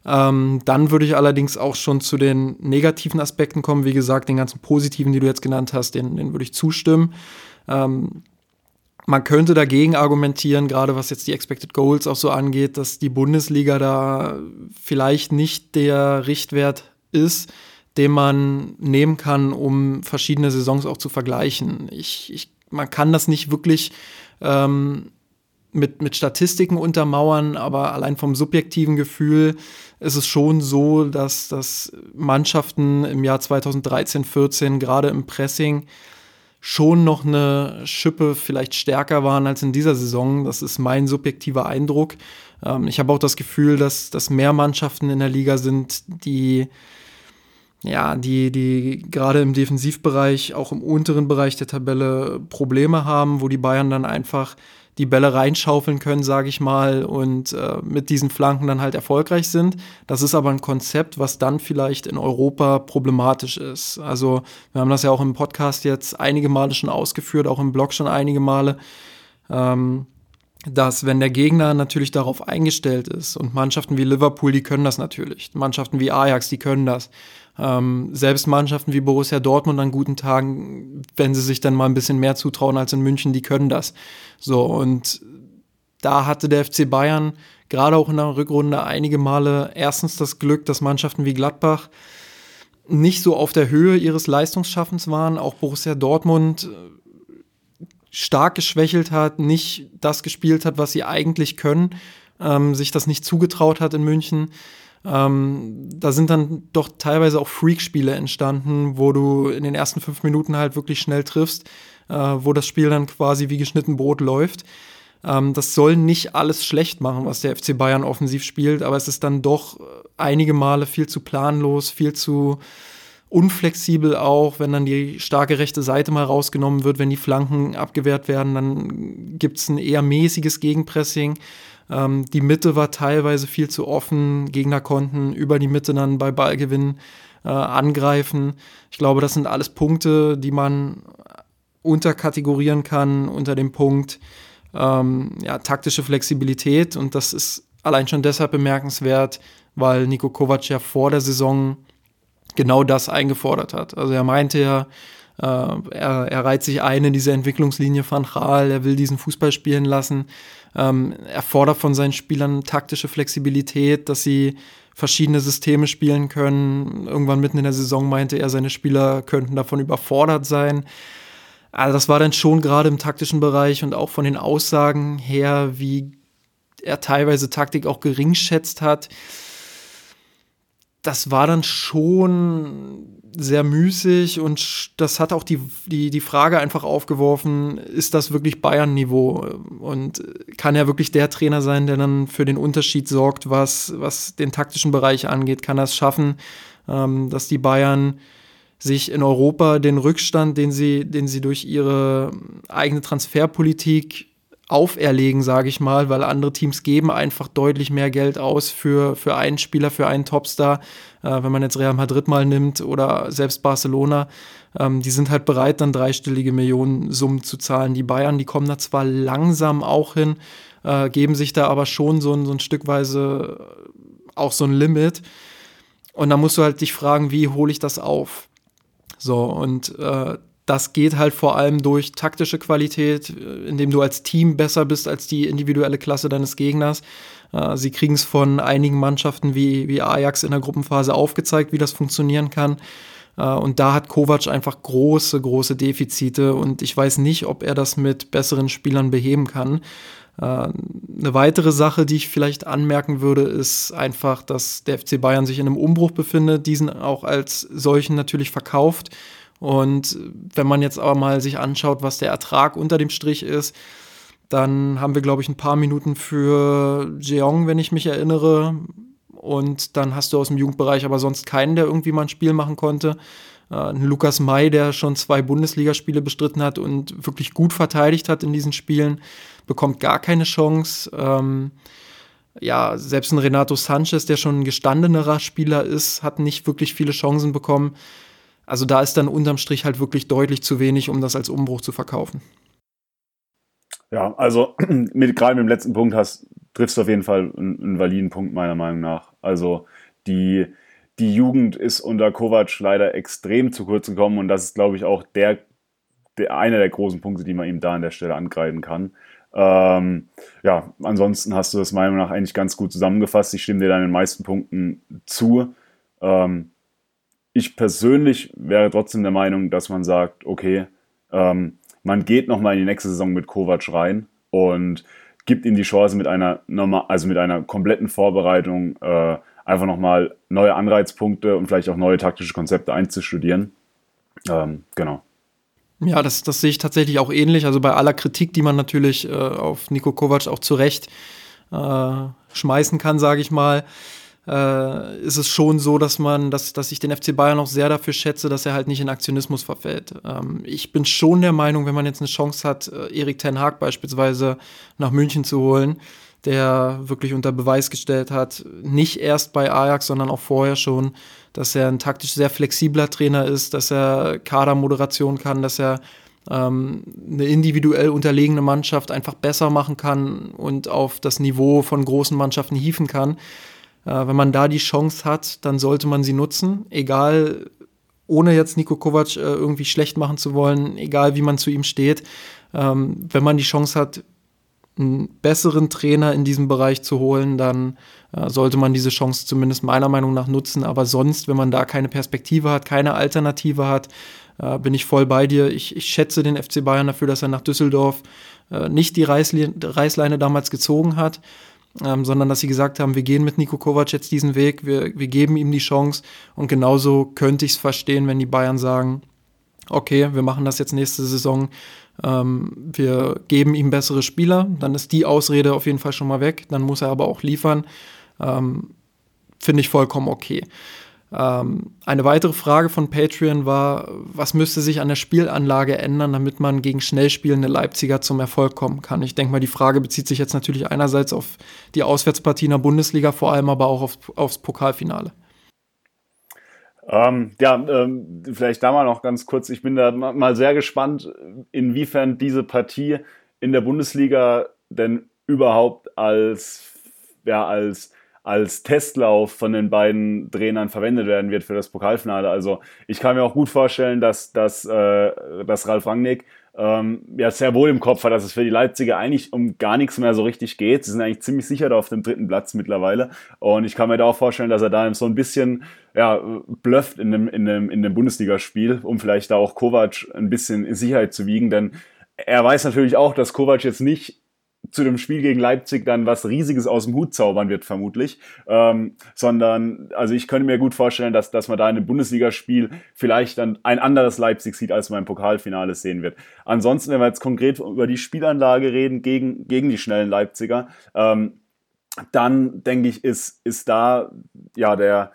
Ähm, dann würde ich allerdings auch schon zu den negativen Aspekten kommen. Wie gesagt, den ganzen positiven, die du jetzt genannt hast, den, den würde ich zustimmen. Ähm, man könnte dagegen argumentieren, gerade was jetzt die Expected Goals auch so angeht, dass die Bundesliga da vielleicht nicht der Richtwert ist, den man nehmen kann, um verschiedene Saisons auch zu vergleichen. Ich, ich, man kann das nicht wirklich ähm, mit, mit Statistiken untermauern, aber allein vom subjektiven Gefühl ist es schon so, dass, dass Mannschaften im Jahr 2013, 14 gerade im Pressing schon noch eine Schippe vielleicht stärker waren als in dieser Saison. Das ist mein subjektiver Eindruck. Ähm, ich habe auch das Gefühl, dass, dass mehr Mannschaften in der Liga sind, die ja, die, die gerade im Defensivbereich, auch im unteren Bereich der Tabelle Probleme haben, wo die Bayern dann einfach die Bälle reinschaufeln können, sage ich mal, und äh, mit diesen Flanken dann halt erfolgreich sind. Das ist aber ein Konzept, was dann vielleicht in Europa problematisch ist. Also wir haben das ja auch im Podcast jetzt einige Male schon ausgeführt, auch im Blog schon einige Male. Ähm, dass wenn der Gegner natürlich darauf eingestellt ist und Mannschaften wie Liverpool, die können das natürlich, Mannschaften wie Ajax, die können das, ähm, selbst Mannschaften wie Borussia Dortmund an guten Tagen, wenn sie sich dann mal ein bisschen mehr zutrauen als in München, die können das. So, und da hatte der FC Bayern gerade auch in der Rückrunde einige Male erstens das Glück, dass Mannschaften wie Gladbach nicht so auf der Höhe ihres Leistungsschaffens waren. Auch Borussia Dortmund äh, stark geschwächelt hat, nicht das gespielt hat, was sie eigentlich können, ähm, sich das nicht zugetraut hat in München. Ähm, da sind dann doch teilweise auch Freak-Spiele entstanden, wo du in den ersten fünf Minuten halt wirklich schnell triffst, äh, wo das Spiel dann quasi wie geschnitten Brot läuft. Ähm, das soll nicht alles schlecht machen, was der FC Bayern offensiv spielt, aber es ist dann doch einige Male viel zu planlos, viel zu unflexibel auch, wenn dann die starke rechte Seite mal rausgenommen wird, wenn die Flanken abgewehrt werden, dann gibt es ein eher mäßiges Gegenpressing. Ähm, die Mitte war teilweise viel zu offen, Gegner konnten über die Mitte dann bei Ballgewinn äh, angreifen. Ich glaube, das sind alles Punkte, die man unterkategorieren kann unter dem Punkt ähm, ja, taktische Flexibilität und das ist allein schon deshalb bemerkenswert, weil Nico Kovac ja vor der Saison genau das eingefordert hat. Also er meinte ja, äh, er, er reiht sich ein in diese Entwicklungslinie von Raal, er will diesen Fußball spielen lassen. Ähm, er fordert von seinen Spielern taktische Flexibilität, dass sie verschiedene Systeme spielen können. Irgendwann mitten in der Saison meinte er, seine Spieler könnten davon überfordert sein. Also das war dann schon gerade im taktischen Bereich und auch von den Aussagen her, wie er teilweise Taktik auch geringschätzt hat das war dann schon sehr müßig und das hat auch die, die, die Frage einfach aufgeworfen, ist das wirklich Bayern-Niveau und kann er wirklich der Trainer sein, der dann für den Unterschied sorgt, was, was den taktischen Bereich angeht? Kann es schaffen, ähm, dass die Bayern sich in Europa den Rückstand, den sie, den sie durch ihre eigene Transferpolitik auferlegen, sage ich mal, weil andere Teams geben einfach deutlich mehr Geld aus für, für einen Spieler, für einen Topstar. Äh, wenn man jetzt Real Madrid mal nimmt oder selbst Barcelona, ähm, die sind halt bereit, dann dreistellige Millionensummen zu zahlen. Die Bayern, die kommen da zwar langsam auch hin, äh, geben sich da aber schon so ein, so ein Stückweise auch so ein Limit. Und da musst du halt dich fragen, wie hole ich das auf? So, und äh, das geht halt vor allem durch taktische Qualität, äh, indem du als Team besser bist als die individuelle Klasse deines Gegners. Äh, sie kriegen es von einigen Mannschaften wie, wie Ajax in der Gruppenphase aufgezeigt, wie das funktionieren kann. Äh, und da hat Kovac einfach große, große Defizite und ich weiß nicht, ob er das mit besseren Spielern beheben kann. Eine weitere Sache, die ich vielleicht anmerken würde, ist einfach, dass der FC Bayern sich in einem Umbruch befindet, diesen auch als solchen natürlich verkauft und wenn man jetzt aber mal sich anschaut, was der Ertrag unter dem Strich ist, dann haben wir, glaube ich, ein paar Minuten für Jeong, wenn ich mich erinnere. Und dann hast du aus dem Jugendbereich aber sonst keinen, der irgendwie mal ein Spiel machen konnte. Äh, Lukas May, der schon zwei Bundesligaspiele bestritten hat und wirklich gut verteidigt hat in diesen Spielen, bekommt gar keine Chance. Ähm, ja, selbst ein Renato Sanchez, der schon ein gestandenerer Spieler ist, hat nicht wirklich viele Chancen bekommen. Also da ist dann unterm Strich halt wirklich deutlich zu wenig, um das als Umbruch zu verkaufen. Ja, also [CLEARS THROAT] mit, gerade mit dem letzten Punkt hast, triffst du auf jeden Fall einen, einen validen Punkt meiner Meinung nach. Also die, die Jugend ist unter Kovac leider extrem zu kurz gekommen und das ist, glaube ich, auch der, der, einer der großen Punkte, die man ihm da an der Stelle angreifen kann. Ähm, ja, ansonsten hast du das meiner Meinung nach eigentlich ganz gut zusammengefasst. Ich stimme dir da in den meisten Punkten zu. Ähm, ich persönlich wäre trotzdem der Meinung, dass man sagt, okay, ähm, man geht nochmal in die nächste Saison mit Kovac rein und gibt ihm die Chance mit einer also mit einer kompletten Vorbereitung äh, einfach nochmal neue Anreizpunkte und vielleicht auch neue taktische Konzepte einzustudieren. Ähm, genau. Ja, das, das sehe ich tatsächlich auch ähnlich. Also bei aller Kritik, die man natürlich äh, auf Nico Kovac auch zu Recht äh, schmeißen kann, sage ich mal, äh, ist es schon so, dass man, dass, dass ich den FC Bayern auch sehr dafür schätze, dass er halt nicht in Aktionismus verfällt. Ähm, ich bin schon der Meinung, wenn man jetzt eine Chance hat, äh, Erik Ten Haag beispielsweise nach München zu holen, der wirklich unter Beweis gestellt hat, nicht erst bei Ajax, sondern auch vorher schon, dass er ein taktisch sehr flexibler Trainer ist, dass er Kadermoderation kann, dass er ähm, eine individuell unterlegene Mannschaft einfach besser machen kann und auf das Niveau von großen Mannschaften hieven kann. Äh, wenn man da die Chance hat, dann sollte man sie nutzen, egal, ohne jetzt Nico Kovac äh, irgendwie schlecht machen zu wollen, egal wie man zu ihm steht. Ähm, wenn man die Chance hat, einen besseren Trainer in diesem Bereich zu holen, dann äh, sollte man diese Chance zumindest meiner Meinung nach nutzen. Aber sonst, wenn man da keine Perspektive hat, keine Alternative hat, bin ich voll bei dir. Ich, ich, schätze den FC Bayern dafür, dass er nach Düsseldorf nicht die Reißle Reißleine damals gezogen hat ähm, sondern dass sie gesagt haben, wir gehen mit Nico Kovac jetzt diesen Weg, wir, wir geben ihm die Chance. Und genauso könnte ich es verstehen, wenn die Bayern sagen, okay, wir machen das jetzt nächste Saison, ähm, wir geben ihm bessere Spieler, dann ist die Ausrede auf jeden Fall schon mal weg, dann muss er aber auch liefern. Ähm, Finde ich vollkommen okay. Ähm, eine weitere Frage von Patreon war, was müsste sich an der Spielanlage ändern, damit man gegen schnell spielende Leipziger zum Erfolg kommen kann? Ich denke mal, die Frage bezieht sich jetzt natürlich einerseits auf die Auswärtspartie in der Bundesliga, vor allem aber auch auf, aufs Pokalfinale. Ähm, ja, ähm, vielleicht da mal noch ganz kurz. Ich bin da mal sehr gespannt, inwiefern diese Partie in der Bundesliga denn überhaupt als, ja, als als Testlauf von den beiden Trainern verwendet werden wird für das Pokalfinale. Also ich kann mir auch gut vorstellen, dass, dass, äh, dass Ralf Rangnick ähm, ja sehr wohl im Kopf hat, dass es für die Leipziger eigentlich um gar nichts mehr so richtig geht. Sie sind eigentlich ziemlich sicher da auf dem dritten Platz mittlerweile. Und ich kann mir da auch vorstellen, dass er da so ein bisschen ja, blufft in dem, in dem, in dem Bundesligaspiel, um vielleicht da auch Kovac ein bisschen in Sicherheit zu wiegen. Denn er weiß natürlich auch, dass Kovac jetzt nicht zu dem Spiel gegen Leipzig dann was Riesiges aus dem Hut zaubern wird, vermutlich. Ähm, sondern, also ich könnte mir gut vorstellen, dass, dass man da in einem Bundesligaspiel vielleicht dann ein anderes Leipzig sieht, als man im Pokalfinale sehen wird. Ansonsten, wenn wir jetzt konkret über die Spielanlage reden gegen, gegen die schnellen Leipziger, ähm, dann denke ich, ist, ist da ja der,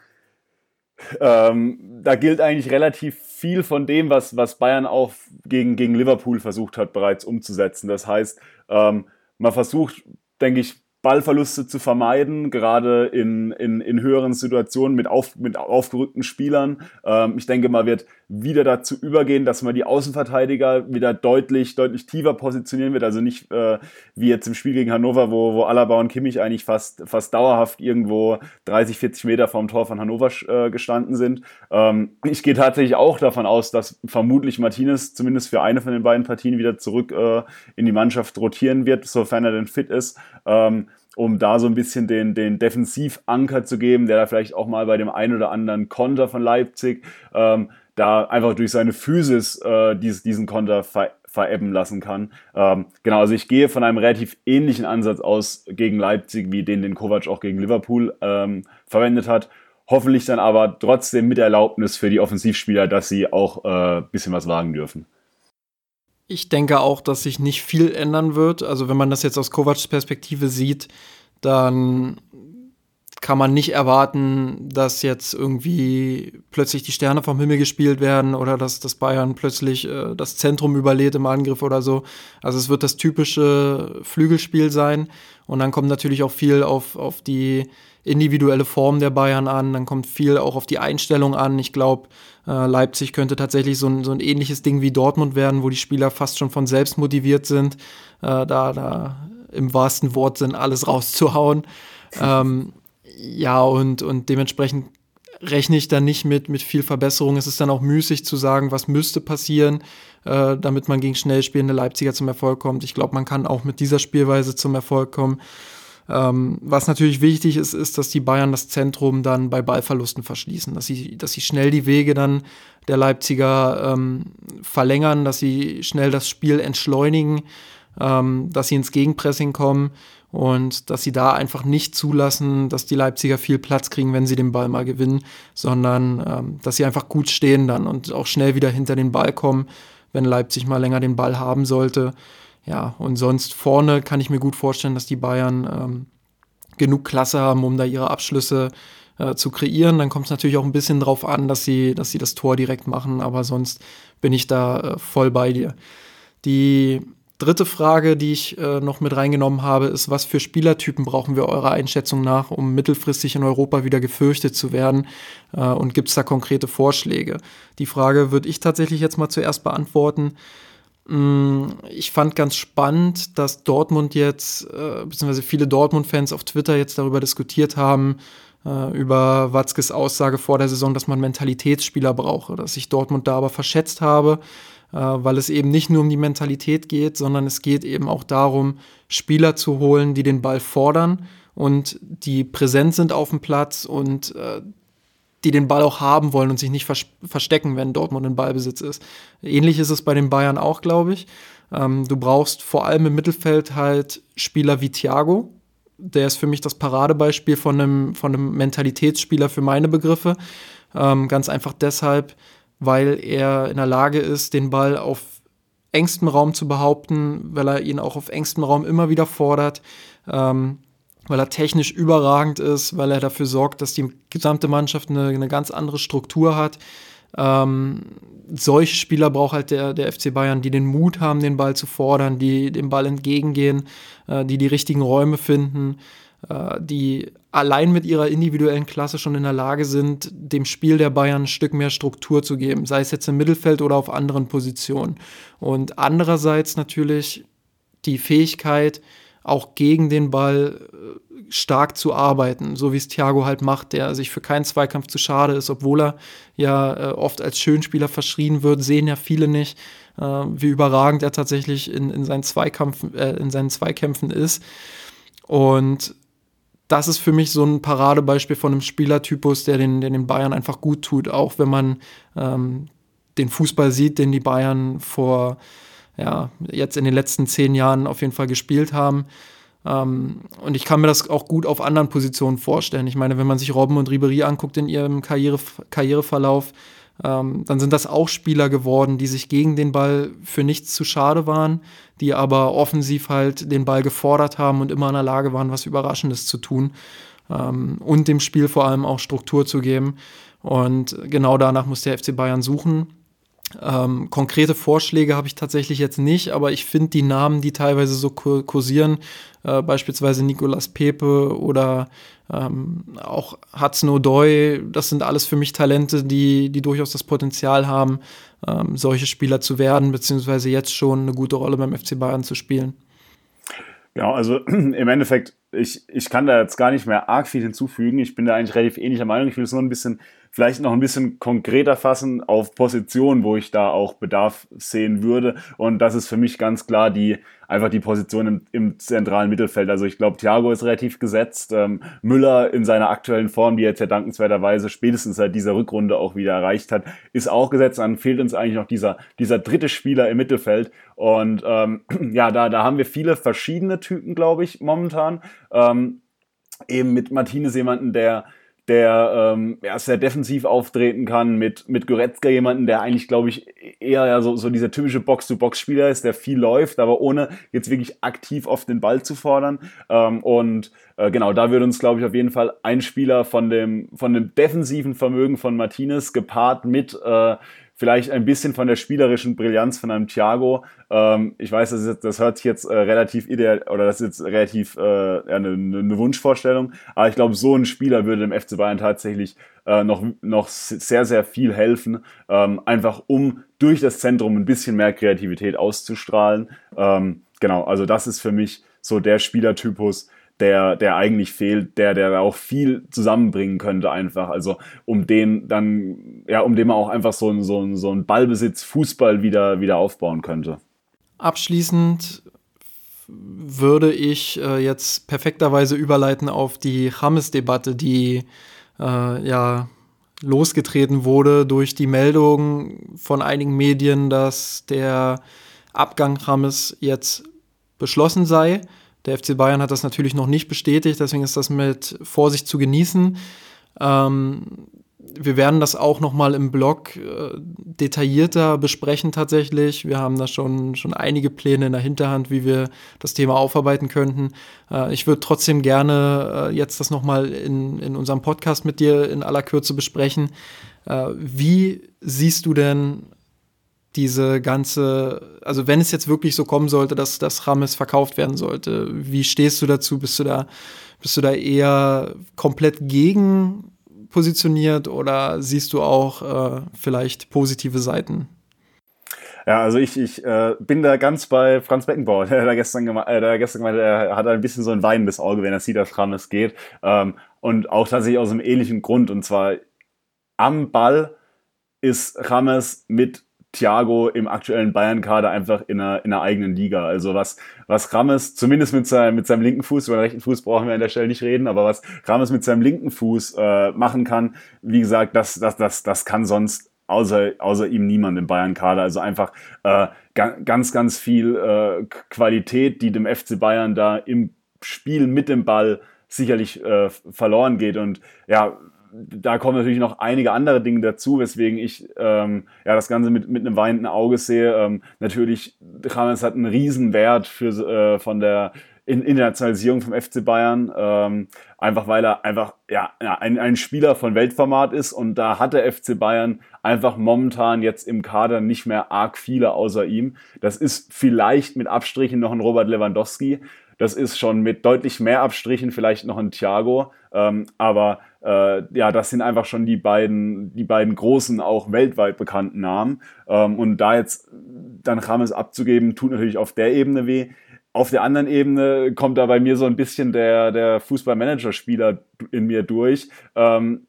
ähm, da gilt eigentlich relativ viel von dem, was, was Bayern auch gegen, gegen Liverpool versucht hat, bereits umzusetzen. Das heißt, ähm, man versucht, denke ich, Ballverluste zu vermeiden, gerade in, in, in höheren Situationen mit, auf, mit aufgerückten Spielern. Ähm, ich denke, man wird wieder dazu übergehen, dass man die Außenverteidiger wieder deutlich, deutlich tiefer positionieren wird. Also nicht äh, wie jetzt im Spiel gegen Hannover, wo, wo Alaba und Kimmich eigentlich fast, fast dauerhaft irgendwo 30, 40 Meter vom Tor von Hannover äh, gestanden sind. Ähm, ich gehe tatsächlich auch davon aus, dass vermutlich Martinez zumindest für eine von den beiden Partien wieder zurück äh, in die Mannschaft rotieren wird, sofern er denn fit ist. Ähm, um da so ein bisschen den, den Defensivanker zu geben, der da vielleicht auch mal bei dem einen oder anderen Konter von Leipzig ähm, da einfach durch seine Physis äh, dies, diesen Konter ver verebben lassen kann. Ähm, genau, also ich gehe von einem relativ ähnlichen Ansatz aus gegen Leipzig, wie den, den Kovac auch gegen Liverpool ähm, verwendet hat. Hoffentlich dann aber trotzdem mit Erlaubnis für die Offensivspieler, dass sie auch ein äh, bisschen was wagen dürfen. Ich denke auch, dass sich nicht viel ändern wird. Also wenn man das jetzt aus Kovacs Perspektive sieht, dann kann man nicht erwarten, dass jetzt irgendwie plötzlich die Sterne vom Himmel gespielt werden oder dass das Bayern plötzlich äh, das Zentrum überlädt im Angriff oder so. Also es wird das typische Flügelspiel sein und dann kommt natürlich auch viel auf, auf die individuelle Form der Bayern an, dann kommt viel auch auf die Einstellung an. Ich glaube, äh, Leipzig könnte tatsächlich so ein, so ein ähnliches Ding wie Dortmund werden, wo die Spieler fast schon von selbst motiviert sind, äh, da, da im wahrsten Wortsinn alles rauszuhauen. [LAUGHS] ähm, ja, und, und dementsprechend rechne ich da nicht mit, mit viel Verbesserung. Es ist dann auch müßig zu sagen, was müsste passieren, äh, damit man gegen schnell spielende Leipziger zum Erfolg kommt. Ich glaube, man kann auch mit dieser Spielweise zum Erfolg kommen. Ähm, was natürlich wichtig ist, ist, dass die Bayern das Zentrum dann bei Ballverlusten verschließen, dass sie, dass sie schnell die Wege dann der Leipziger ähm, verlängern, dass sie schnell das Spiel entschleunigen, ähm, dass sie ins Gegenpressing kommen und dass sie da einfach nicht zulassen, dass die Leipziger viel Platz kriegen, wenn sie den Ball mal gewinnen, sondern ähm, dass sie einfach gut stehen dann und auch schnell wieder hinter den Ball kommen, wenn Leipzig mal länger den Ball haben sollte. Ja, und sonst vorne kann ich mir gut vorstellen, dass die Bayern ähm, genug Klasse haben, um da ihre Abschlüsse äh, zu kreieren. Dann kommt es natürlich auch ein bisschen drauf an, dass sie, dass sie das Tor direkt machen, aber sonst bin ich da äh, voll bei dir. Die dritte Frage, die ich äh, noch mit reingenommen habe, ist, was für Spielertypen brauchen wir eurer Einschätzung nach, um mittelfristig in Europa wieder gefürchtet zu werden? Äh, und gibt es da konkrete Vorschläge? Die Frage würde ich tatsächlich jetzt mal zuerst beantworten. Mm, ich fand ganz spannend, dass Dortmund jetzt, äh, beziehungsweise viele Dortmund-Fans auf Twitter jetzt darüber diskutiert haben, äh, über Watzkes Aussage vor der Saison, dass man Mentalitätsspieler brauche, dass ich Dortmund da aber verschätzt habe, weil es eben nicht nur um die Mentalität geht, sondern es geht eben auch darum, Spieler zu holen, die den Ball fordern und die präsent sind auf dem Platz und äh, die den Ball auch haben wollen und sich nicht verstecken, wenn Dortmund in Ballbesitz ist. Ähnlich ist es bei den Bayern auch, glaube ich. Ähm, du brauchst vor allem im Mittelfeld halt Spieler wie Thiago. Der ist für mich das Paradebeispiel von einem, von einem Mentalitätsspieler für meine Begriffe. Ähm, ganz einfach deshalb, weil er in der Lage ist, den Ball auf engstem Raum zu behaupten, weil er ihn auch auf engstem Raum immer wieder fordert, ähm, weil er technisch überragend ist, weil er dafür sorgt, dass die gesamte Mannschaft eine, eine ganz andere Struktur hat. Ähm, solche Spieler braucht halt der, der FC Bayern, die den Mut haben, den Ball zu fordern, die dem Ball entgegengehen, äh, die die richtigen Räume finden, äh, die allein mit ihrer individuellen Klasse schon in der Lage sind, dem Spiel der Bayern ein Stück mehr Struktur zu geben, sei es jetzt im Mittelfeld oder auf anderen Positionen. Und andererseits natürlich die Fähigkeit, auch gegen den Ball äh, stark zu arbeiten, so wie es Thiago halt macht, der sich für keinen Zweikampf zu schade ist, obwohl er ja äh, oft als Schönspieler verschrien wird, sehen ja viele nicht, äh, wie überragend er tatsächlich in, in, seinen Zweikampf, äh, in seinen Zweikämpfen ist. Und das ist für mich so ein Paradebeispiel von einem Spielertypus, der den, der den Bayern einfach gut tut, auch wenn man ähm, den Fußball sieht, den die Bayern vor ja, jetzt in den letzten zehn Jahren auf jeden Fall gespielt haben. Ähm, und ich kann mir das auch gut auf anderen Positionen vorstellen. Ich meine, wenn man sich Robben und Ribery anguckt in ihrem Karriere, Karriereverlauf, ähm, dann sind das auch Spieler geworden, die sich gegen den Ball für nichts zu schade waren, die aber offensiv halt den Ball gefordert haben und immer in der Lage waren, was Überraschendes zu tun ähm, und dem Spiel vor allem auch Struktur zu geben. Und genau danach muss der FC Bayern suchen. Ähm, konkrete Vorschläge habe ich tatsächlich jetzt nicht, aber ich finde die Namen, die teilweise so kursieren, äh, beispielsweise Nicolas Pepe oder ähm, auch Hudson O'Doy, das sind alles für mich Talente, die, die durchaus das Potenzial haben, ähm, solche Spieler zu werden, beziehungsweise jetzt schon eine gute Rolle beim FC Bayern zu spielen. Ja, also [CLEARS THROAT] im Endeffekt, ich, ich kann da jetzt gar nicht mehr arg viel hinzufügen. Ich bin da eigentlich relativ ähnlicher Meinung. Ich will es nur ein bisschen vielleicht noch ein bisschen konkreter fassen auf Positionen, wo ich da auch Bedarf sehen würde. Und das ist für mich ganz klar die einfach die Position im, im zentralen Mittelfeld. Also ich glaube, Thiago ist relativ gesetzt. Ähm, Müller in seiner aktuellen Form, die er jetzt ja dankenswerterweise spätestens seit dieser Rückrunde auch wieder erreicht hat, ist auch gesetzt. Dann fehlt uns eigentlich noch dieser, dieser dritte Spieler im Mittelfeld. Und ähm, [CLEARS THROAT] ja, da, da haben wir viele verschiedene Typen, glaube ich, momentan. Ähm, eben mit Martinez jemanden, der der ähm, ja, sehr defensiv auftreten kann, mit, mit Goretzka jemanden, der eigentlich, glaube ich, eher ja so, so dieser typische Box-to-Box-Spieler ist, der viel läuft, aber ohne jetzt wirklich aktiv auf den Ball zu fordern. Ähm, und äh, genau, da würde uns, glaube ich, auf jeden Fall ein Spieler von dem, von dem defensiven Vermögen von Martinez gepaart mit äh, vielleicht ein bisschen von der spielerischen Brillanz von einem Thiago. Ähm, ich weiß, das, ist, das hört sich jetzt äh, relativ ideal oder das ist jetzt relativ äh, eine, eine Wunschvorstellung, aber ich glaube, so ein Spieler würde dem FC Bayern tatsächlich äh, noch, noch sehr, sehr viel helfen, ähm, einfach um durch das Zentrum ein bisschen mehr Kreativität auszustrahlen. Ähm, genau, also das ist für mich so der Spielertypus, der, der eigentlich fehlt, der, der auch viel zusammenbringen könnte einfach. Also um den dann, ja, um den man auch einfach so ein, so ein, so ein Ballbesitz, Fußball wieder, wieder aufbauen könnte. Abschließend würde ich äh, jetzt perfekterweise überleiten auf die Hammes-Debatte, die äh, ja losgetreten wurde durch die Meldung von einigen Medien, dass der Abgang Hammes jetzt beschlossen sei. Der FC Bayern hat das natürlich noch nicht bestätigt, deswegen ist das mit Vorsicht zu genießen. Ähm, wir werden das auch noch mal im Blog äh, detaillierter besprechen tatsächlich. Wir haben da schon, schon einige Pläne in der Hinterhand, wie wir das Thema aufarbeiten könnten. Äh, ich würde trotzdem gerne äh, jetzt das noch mal in, in unserem Podcast mit dir in aller Kürze besprechen. Äh, wie siehst du denn diese ganze, also wenn es jetzt wirklich so kommen sollte, dass das Rames verkauft werden sollte, wie stehst du dazu? Bist du da, bist du da eher komplett gegen positioniert oder siehst du auch äh, vielleicht positive Seiten? Ja, also ich, ich äh, bin da ganz bei Franz Beckenbauer, [LAUGHS] der da gestern, geme äh, gestern gemeint er hat ein bisschen so ein weinendes Auge, wenn er sieht, dass Rames geht. Ähm, und auch tatsächlich aus einem ähnlichen Grund. Und zwar am Ball ist Rames mit Thiago im aktuellen Bayern-Kader einfach in einer, in einer eigenen Liga. Also was, was Rames, zumindest mit seinem, mit seinem linken Fuß, über den rechten Fuß brauchen wir an der Stelle nicht reden, aber was Rames mit seinem linken Fuß äh, machen kann, wie gesagt, das, das, das, das kann sonst außer, außer ihm niemand im Bayern-Kader. Also einfach äh, ganz, ganz viel äh, Qualität, die dem FC Bayern da im Spiel mit dem Ball sicherlich äh, verloren geht. Und ja, da kommen natürlich noch einige andere Dinge dazu, weswegen ich ähm, ja das Ganze mit, mit einem weinenden Auge sehe. Ähm, natürlich, James hat einen Riesenwert für, äh, von der in Internationalisierung vom FC Bayern, ähm, einfach weil er einfach ja, ein, ein Spieler von Weltformat ist und da hat der FC Bayern einfach momentan jetzt im Kader nicht mehr arg viele außer ihm. Das ist vielleicht mit Abstrichen noch ein Robert Lewandowski, das ist schon mit deutlich mehr Abstrichen vielleicht noch ein Thiago, ähm, aber äh, ja, das sind einfach schon die beiden, die beiden großen, auch weltweit bekannten Namen. Ähm, und da jetzt dann Rames abzugeben, tut natürlich auf der Ebene weh. Auf der anderen Ebene kommt da bei mir so ein bisschen der, der Fußballmanager-Spieler in mir durch. Ähm,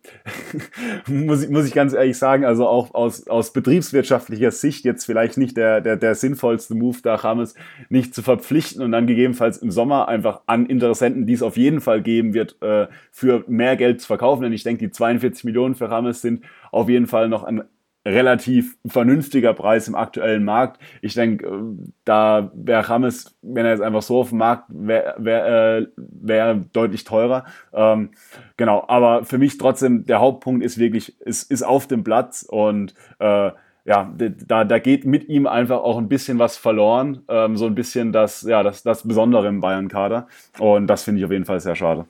[LAUGHS] muss, ich, muss ich ganz ehrlich sagen, also auch aus, aus betriebswirtschaftlicher Sicht jetzt vielleicht nicht der, der, der sinnvollste Move, da Rames nicht zu verpflichten und dann gegebenenfalls im Sommer einfach an Interessenten, die es auf jeden Fall geben wird, äh, für mehr Geld zu verkaufen. Denn ich denke, die 42 Millionen für Rames sind auf jeden Fall noch ein relativ vernünftiger Preis im aktuellen Markt. Ich denke, äh, da wäre Rames, wenn er jetzt einfach so auf dem Markt wäre, wäre äh, wär deutlich teurer. Ähm, genau, aber für mich trotzdem, der Hauptpunkt ist wirklich, ist, ist auf dem Platz und äh, ja, da, da geht mit ihm einfach auch ein bisschen was verloren. Ähm, so ein bisschen das, ja, das, das Besondere im Bayern-Kader. Und das finde ich auf jeden Fall sehr schade.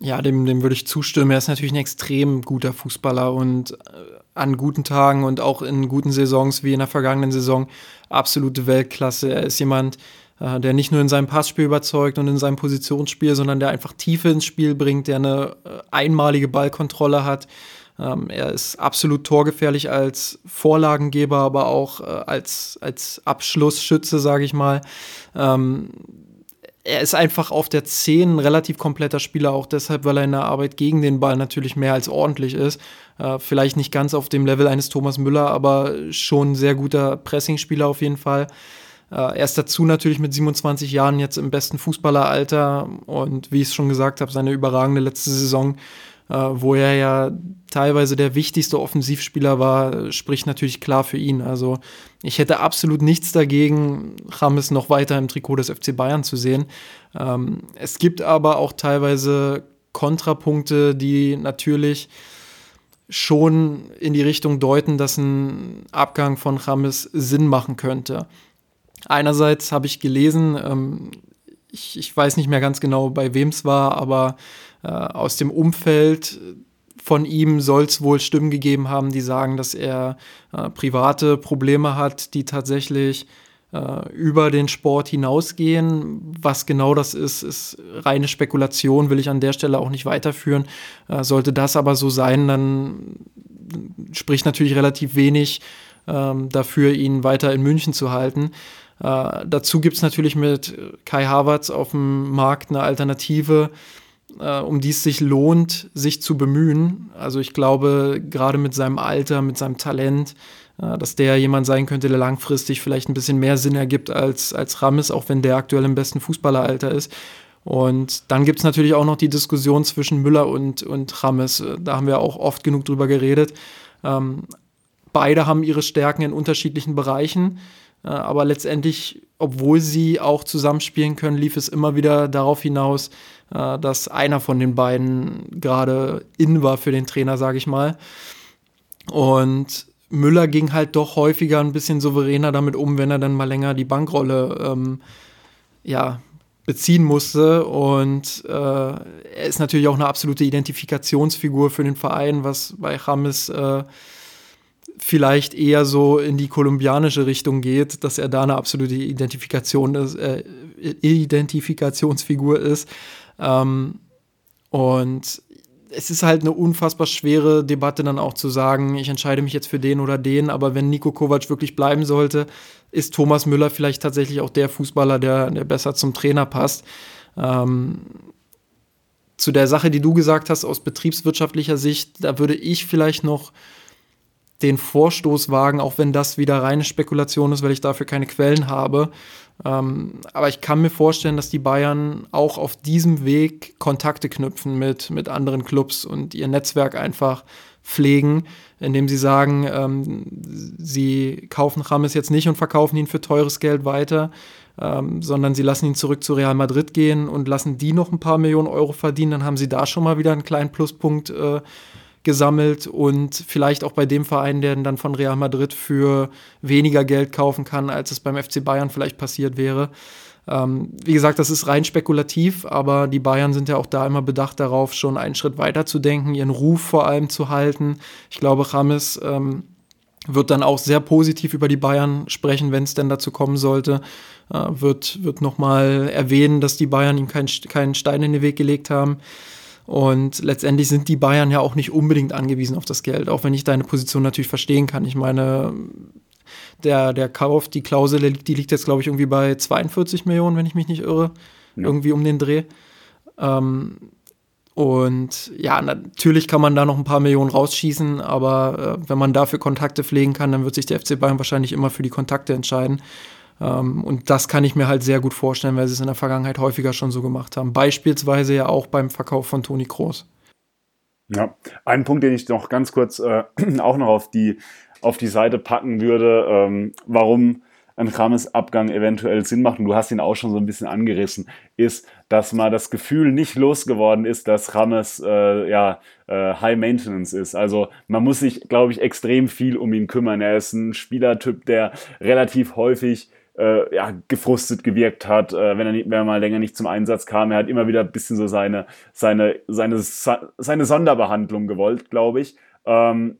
Ja, dem, dem würde ich zustimmen. Er ist natürlich ein extrem guter Fußballer und äh, an guten Tagen und auch in guten Saisons wie in der vergangenen Saison absolute Weltklasse. Er ist jemand, äh, der nicht nur in seinem Passspiel überzeugt und in seinem Positionsspiel, sondern der einfach Tiefe ins Spiel bringt, der eine äh, einmalige Ballkontrolle hat. Ähm, er ist absolut torgefährlich als Vorlagengeber, aber auch als, als Abschlussschütze, sage ich mal. Er ist einfach auf der 10 ein relativ kompletter Spieler, auch deshalb, weil er in der Arbeit gegen den Ball natürlich mehr als ordentlich ist. Äh, vielleicht nicht ganz auf dem Level eines Thomas Müller, aber schon ein sehr guter Pressingspieler auf jeden Fall. Äh, er ist dazu natürlich mit 27 Jahren jetzt im besten Fußballeralter und wie ich es schon gesagt habe, seine überragende letzte Saison wo er ja teilweise der wichtigste Offensivspieler war, spricht natürlich klar für ihn. Also ich hätte absolut nichts dagegen, Rames noch weiter im Trikot des FC Bayern zu sehen. Ähm, es gibt aber auch teilweise Kontrapunkte, die natürlich schon in die Richtung deuten, dass ein Abgang von Rames Sinn machen könnte. Einerseits habe ich gelesen, ähm, ich, ich, weiß nicht mehr ganz genau, bei wem es war, aber äh, aus dem Umfeld von ihm soll es wohl Stimmen gegeben haben, die sagen, dass er äh, private Probleme hat, die tatsächlich äh, über den Sport hinausgehen. Was genau das ist, ist reine Spekulation, will ich an der Stelle auch nicht weiterführen. Äh, sollte das aber so sein, dann spricht natürlich relativ wenig ähm, dafür, ihn weiter in München zu halten. Äh, dazu gibt es natürlich mit Kai Havertz auf dem Markt eine Alternative, um die es sich lohnt, sich zu bemühen. Also ich glaube, gerade mit seinem Alter, mit seinem Talent, äh, dass der jemand sein könnte, der langfristig vielleicht ein bisschen mehr Sinn ergibt als, als Rames, auch wenn der aktuell im besten Fußballeralter ist. Und dann gibt es natürlich auch noch die Diskussion zwischen Müller und, und Rames. Da haben wir auch oft genug drüber geredet. Ähm, beide haben ihre Stärken in unterschiedlichen Bereichen. Äh, aber letztendlich, obwohl sie auch zusammenspielen können, lief es immer wieder darauf hinaus, äh, dass einer von den beiden gerade in war für den Trainer, sage ich mal. Und Müller ging halt doch häufiger ein bisschen souveräner damit um, wenn er dann mal länger die Bankrolle ähm, ja, beziehen musste. Und äh, er ist natürlich auch eine absolute Identifikationsfigur für den Verein, was bei James äh, vielleicht eher so in die kolumbianische Richtung geht, dass er da eine absolute Identifikation ist, äh, Identifikationsfigur ist. Ähm, und es ist halt eine unfassbar schwere Debatte dann auch zu sagen, ich entscheide mich jetzt für den oder den, aber wenn Nico Kovac wirklich bleiben sollte, ist Thomas Müller vielleicht tatsächlich auch der Fußballer, der, der besser zum Trainer passt. Ähm, zu der Sache, die du gesagt hast, aus betriebswirtschaftlicher Sicht, da würde ich vielleicht noch den Vorstoß wagen, auch wenn das wieder reine Spekulation ist, weil ich dafür keine Quellen habe. Ähm, aber ich kann mir vorstellen, dass die Bayern auch auf diesem Weg Kontakte knüpfen mit, mit anderen Clubs und ihr Netzwerk einfach pflegen, indem sie sagen, ähm, sie kaufen Rames jetzt nicht und verkaufen ihn für teures Geld weiter, ähm, sondern sie lassen ihn zurück zu Real Madrid gehen und lassen die noch ein paar Millionen Euro verdienen, dann haben sie da schon mal wieder einen kleinen Pluspunkt äh, gesammelt und vielleicht auch bei dem Verein, der dann von Real Madrid für weniger Geld kaufen kann, als es beim FC Bayern vielleicht passiert wäre. Ähm, wie gesagt, das ist rein spekulativ, aber die Bayern sind ja auch da immer bedacht darauf, schon einen Schritt weiter zu denken, ihren Ruf vor allem zu halten. Ich glaube, Rames ähm, wird dann auch sehr positiv über die Bayern sprechen, wenn es denn dazu kommen sollte. Äh, wird wird nochmal erwähnen, dass die Bayern ihm keinen kein Stein in den Weg gelegt haben. Und letztendlich sind die Bayern ja auch nicht unbedingt angewiesen auf das Geld, auch wenn ich deine Position natürlich verstehen kann. Ich meine, der, der Kauf, die Klausel, die liegt jetzt, glaube ich, irgendwie bei 42 Millionen, wenn ich mich nicht irre. Ja. Irgendwie um den Dreh. Ähm, und ja, natürlich kann man da noch ein paar Millionen rausschießen, aber äh, wenn man dafür Kontakte pflegen kann, dann wird sich der FC Bayern wahrscheinlich immer für die Kontakte entscheiden. Ähm, und das kann ich mir halt sehr gut vorstellen, weil sie es in der Vergangenheit häufiger schon so gemacht haben. Beispielsweise ja auch beim Verkauf von Toni Kroos. Ja, ein Punkt, den ich noch ganz kurz äh, [CLEARS THROAT] auch noch auf die auf die Seite packen würde, ähm, warum ein Rames Abgang eventuell Sinn macht, und du hast ihn auch schon so ein bisschen angerissen, ist, dass man das Gefühl nicht losgeworden ist, dass Rames äh, ja, äh, High Maintenance ist. Also man muss sich, glaube ich, extrem viel um ihn kümmern. Er ist ein Spielertyp, der relativ häufig äh, ja, gefrustet gewirkt hat, äh, wenn, er nicht, wenn er mal länger nicht zum Einsatz kam. Er hat immer wieder ein bisschen so seine, seine, seine, seine Sonderbehandlung gewollt, glaube ich. Ähm,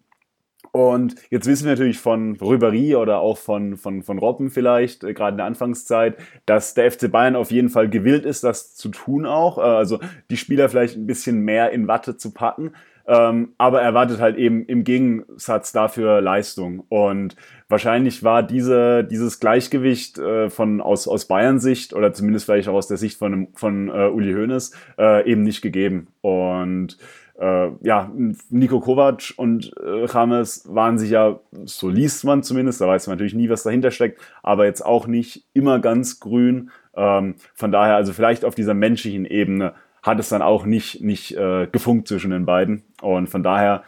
und jetzt wissen wir natürlich von Rübery oder auch von, von, von Robben vielleicht, äh, gerade in der Anfangszeit, dass der FC Bayern auf jeden Fall gewillt ist, das zu tun auch. Äh, also die Spieler vielleicht ein bisschen mehr in Watte zu packen. Ähm, aber er erwartet halt eben im Gegensatz dafür Leistung. Und wahrscheinlich war diese, dieses Gleichgewicht äh, von, aus, aus Bayern-Sicht oder zumindest vielleicht auch aus der Sicht von, von äh, Uli Hoeneß äh, eben nicht gegeben. Und äh, ja, Nico Kovac und äh, James waren sich ja, so liest man zumindest, da weiß man natürlich nie, was dahinter steckt, aber jetzt auch nicht immer ganz grün. Ähm, von daher, also vielleicht auf dieser menschlichen Ebene hat es dann auch nicht, nicht äh, gefunkt zwischen den beiden. Und von daher,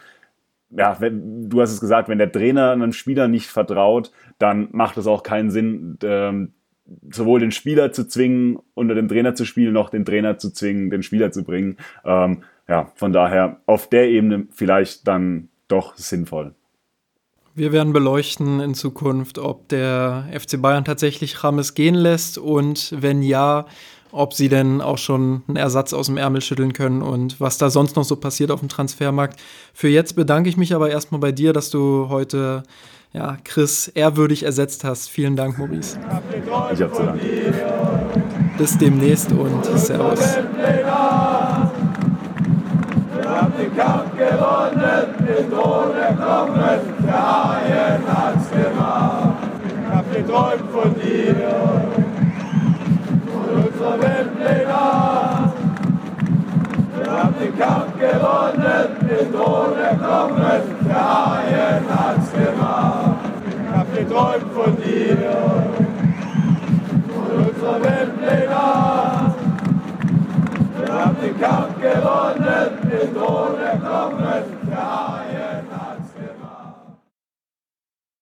ja, wenn, du hast es gesagt, wenn der Trainer einem Spieler nicht vertraut, dann macht es auch keinen Sinn, ähm, sowohl den Spieler zu zwingen, unter dem Trainer zu spielen, noch den Trainer zu zwingen, den Spieler zu bringen. Ähm, ja, von daher auf der Ebene vielleicht dann doch sinnvoll. Wir werden beleuchten in Zukunft, ob der FC Bayern tatsächlich Rames gehen lässt und wenn ja, ob sie denn auch schon einen Ersatz aus dem Ärmel schütteln können und was da sonst noch so passiert auf dem Transfermarkt. Für jetzt bedanke ich mich aber erstmal bei dir, dass du heute ja, Chris ehrwürdig ersetzt hast. Vielen Dank, Maurice. Ich habe zu danken. Bis demnächst und Servus den Kampf gewonnen, unser Weltleger. Wir haben den Kampf gewonnen, den Tod erklommen, der Haien hat's gemacht. Ich hab geträumt von dir, von unserer Weltleger. Wir haben den Kampf gewonnen, den ohne Knochen der Haien